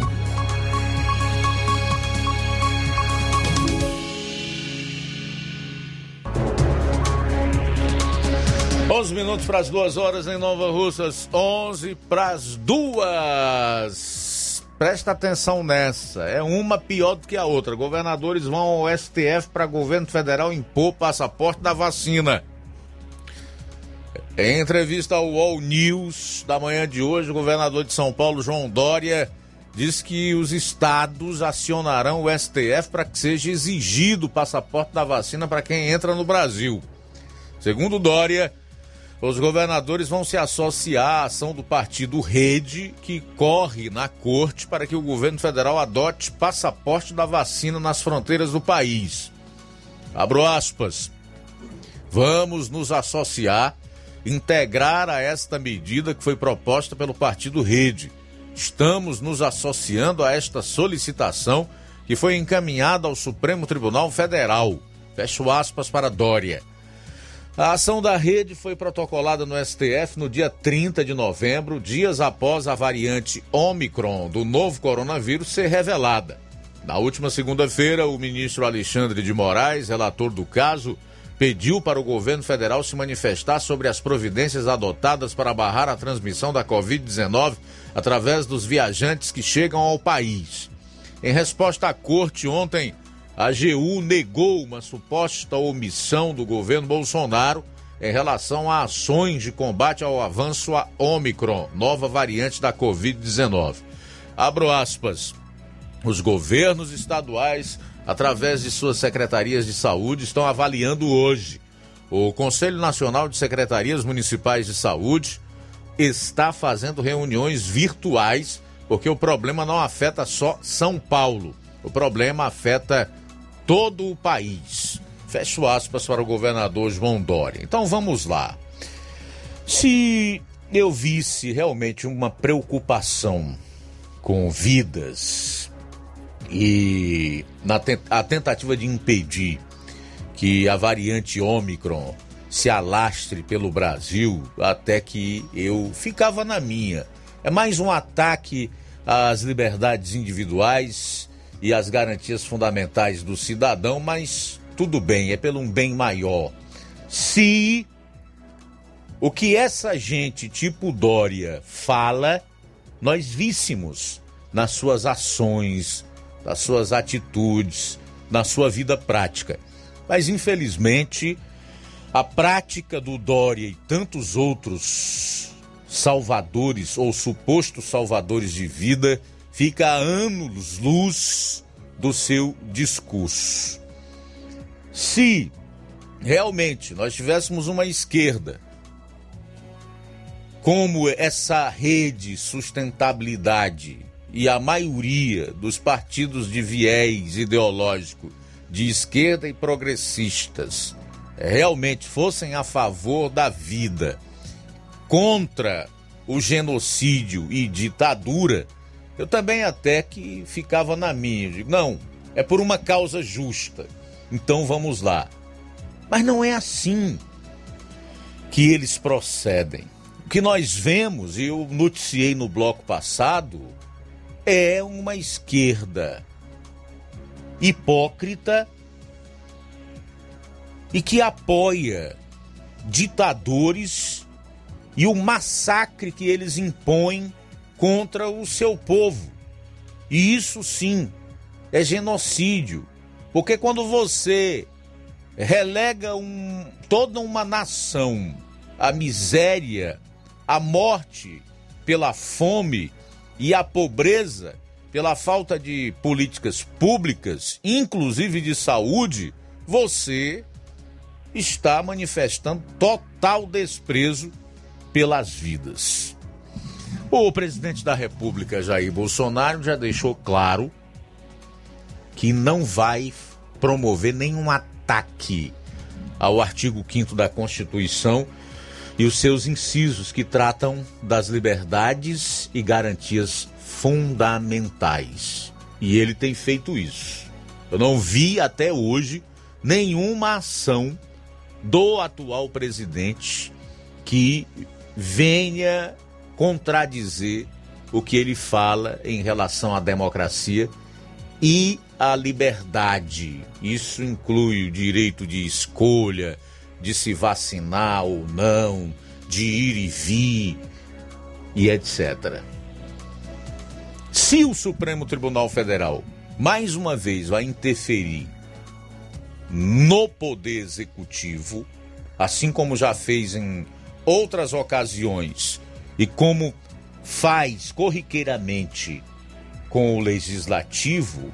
Onze minutos para as duas horas em Nova Russas, onze para as duas. Presta atenção nessa, é uma pior do que a outra. Governadores vão ao STF para governo federal impor passaporte da vacina. Em entrevista ao All News da manhã de hoje, o governador de São Paulo, João Dória, diz que os estados acionarão o STF para que seja exigido o passaporte da vacina para quem entra no Brasil. Segundo Dória, os governadores vão se associar à ação do partido Rede, que corre na corte para que o governo federal adote passaporte da vacina nas fronteiras do país. Abro aspas. Vamos nos associar integrar a esta medida que foi proposta pelo Partido Rede. Estamos nos associando a esta solicitação que foi encaminhada ao Supremo Tribunal Federal. Fecho aspas para Dória. A ação da rede foi protocolada no STF no dia 30 de novembro, dias após a variante Omicron do novo coronavírus ser revelada. Na última segunda-feira, o ministro Alexandre de Moraes, relator do caso, pediu para o governo federal se manifestar sobre as providências adotadas para barrar a transmissão da Covid-19 através dos viajantes que chegam ao país. Em resposta à corte, ontem, a AGU negou uma suposta omissão do governo Bolsonaro em relação a ações de combate ao avanço a Omicron, nova variante da Covid-19. Abro aspas. Os governos estaduais através de suas secretarias de saúde, estão avaliando hoje. O Conselho Nacional de Secretarias Municipais de Saúde está fazendo reuniões virtuais, porque o problema não afeta só São Paulo, o problema afeta todo o país. Fecho aspas para o governador João Dória. Então vamos lá. Se eu visse realmente uma preocupação com vidas, e na tent a tentativa de impedir que a variante Omicron se alastre pelo Brasil, até que eu ficava na minha. É mais um ataque às liberdades individuais e às garantias fundamentais do cidadão, mas tudo bem, é pelo um bem maior. Se o que essa gente tipo Dória fala, nós víssemos nas suas ações, das suas atitudes, na sua vida prática. Mas infelizmente, a prática do Dória e tantos outros salvadores ou supostos salvadores de vida fica a anos luz do seu discurso. Se realmente nós tivéssemos uma esquerda como essa rede sustentabilidade e a maioria dos partidos de viés ideológico de esquerda e progressistas realmente fossem a favor da vida, contra o genocídio e ditadura, eu também até que ficava na minha. Digo, não, é por uma causa justa. Então vamos lá. Mas não é assim que eles procedem. O que nós vemos, e eu noticiei no bloco passado, é uma esquerda hipócrita e que apoia ditadores e o massacre que eles impõem contra o seu povo. E isso sim é genocídio, porque quando você relega um, toda uma nação à miséria, à morte pela fome e à pobreza, pela falta de políticas públicas, inclusive de saúde, você está manifestando total desprezo pelas vidas. O presidente da República, Jair Bolsonaro, já deixou claro que não vai promover nenhum ataque ao artigo 5 da Constituição e os seus incisos que tratam das liberdades e garantias fundamentais. E ele tem feito isso. Eu não vi até hoje nenhuma ação do atual presidente que venha contradizer o que ele fala em relação à democracia e à liberdade. Isso inclui o direito de escolha, de se vacinar ou não, de ir e vir e etc. Se o Supremo Tribunal Federal mais uma vez vai interferir no poder executivo, assim como já fez em outras ocasiões e como faz corriqueiramente com o legislativo,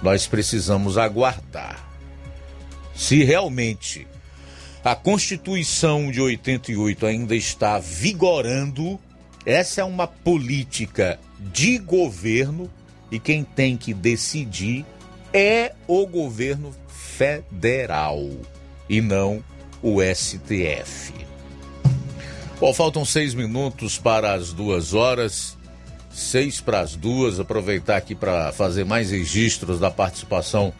nós precisamos aguardar. Se realmente a Constituição de 88 ainda está vigorando, essa é uma política de governo e quem tem que decidir é o governo federal e não o STF. Bom, faltam seis minutos para as duas horas, seis para as duas. Aproveitar aqui para fazer mais registros da participação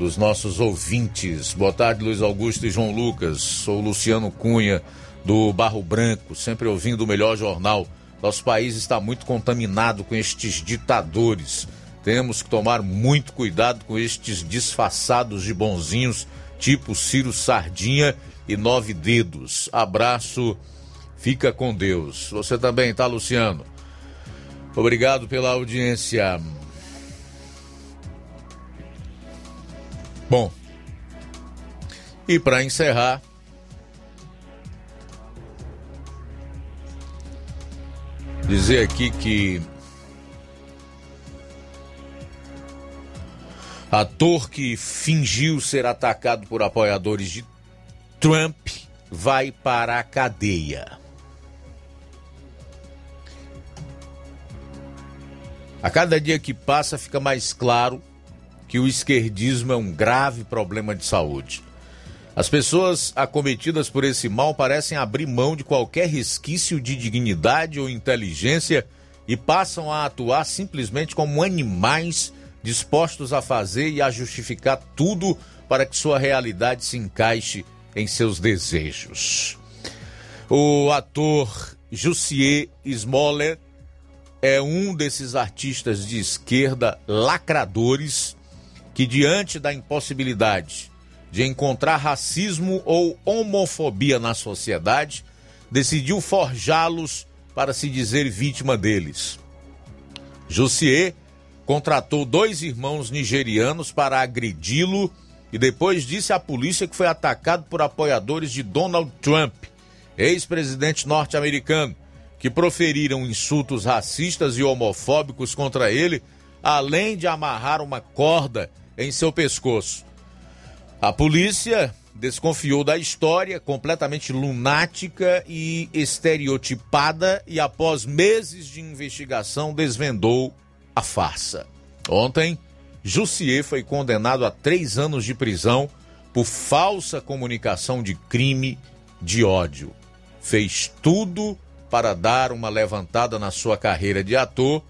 dos nossos ouvintes. Boa tarde, Luiz Augusto e João Lucas. Sou Luciano Cunha, do Barro Branco, sempre ouvindo o melhor jornal nosso país está muito contaminado com estes ditadores. Temos que tomar muito cuidado com estes disfarçados de bonzinhos, tipo Ciro Sardinha e Nove Dedos. Abraço, fica com Deus. Você também, tá, Luciano? Obrigado pela audiência. Bom, e para encerrar, dizer aqui que ator que fingiu ser atacado por apoiadores de Trump vai para a cadeia. A cada dia que passa fica mais claro que o esquerdismo é um grave problema de saúde. As pessoas acometidas por esse mal parecem abrir mão de qualquer resquício de dignidade ou inteligência e passam a atuar simplesmente como animais dispostos a fazer e a justificar tudo para que sua realidade se encaixe em seus desejos. O ator Jussier Smollett é um desses artistas de esquerda lacradores que, diante da impossibilidade de encontrar racismo ou homofobia na sociedade, decidiu forjá-los para se dizer vítima deles. Jussier contratou dois irmãos nigerianos para agredi-lo e depois disse à polícia que foi atacado por apoiadores de Donald Trump, ex-presidente norte-americano, que proferiram insultos racistas e homofóbicos contra ele, além de amarrar uma corda em seu pescoço. A polícia desconfiou da história, completamente lunática e estereotipada, e após meses de investigação desvendou a farsa. Ontem, Jussier foi condenado a três anos de prisão por falsa comunicação de crime de ódio. Fez tudo para dar uma levantada na sua carreira de ator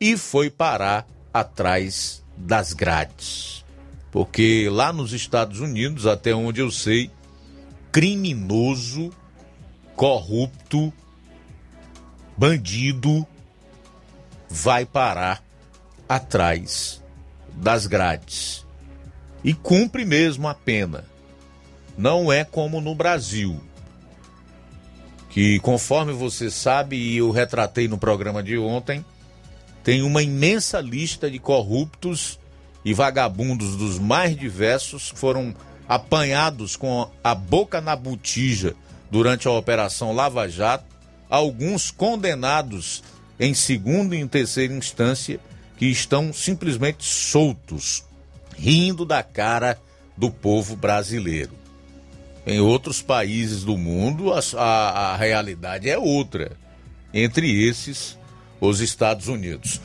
e foi parar atrás das grades. Porque lá nos Estados Unidos, até onde eu sei, criminoso, corrupto, bandido, vai parar atrás das grades e cumpre mesmo a pena. Não é como no Brasil, que conforme você sabe e eu retratei no programa de ontem, tem uma imensa lista de corruptos e vagabundos dos mais diversos que foram apanhados com a boca na botija durante a Operação Lava Jato, alguns condenados em segunda e em terceira instância que estão simplesmente soltos, rindo da cara do povo brasileiro. Em outros países do mundo, a, a, a realidade é outra. Entre esses, os Estados Unidos.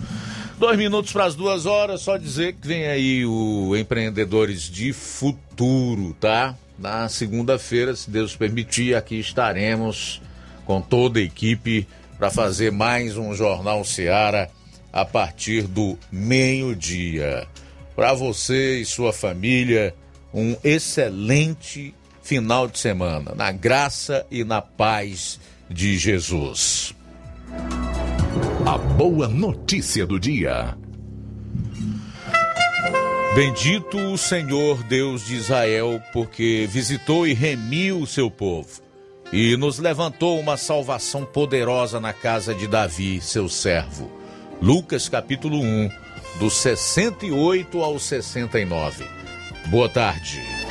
Dois minutos para as duas horas, só dizer que vem aí o Empreendedores de Futuro, tá? Na segunda-feira, se Deus permitir, aqui estaremos com toda a equipe para fazer mais um Jornal Seara a partir do meio-dia. Para você e sua família, um excelente final de semana, na graça e na paz de Jesus. A boa notícia do dia. Bendito o Senhor Deus de Israel, porque visitou e remiu o seu povo e nos levantou uma salvação poderosa na casa de Davi, seu servo. Lucas capítulo 1, dos 68 ao 69. Boa tarde.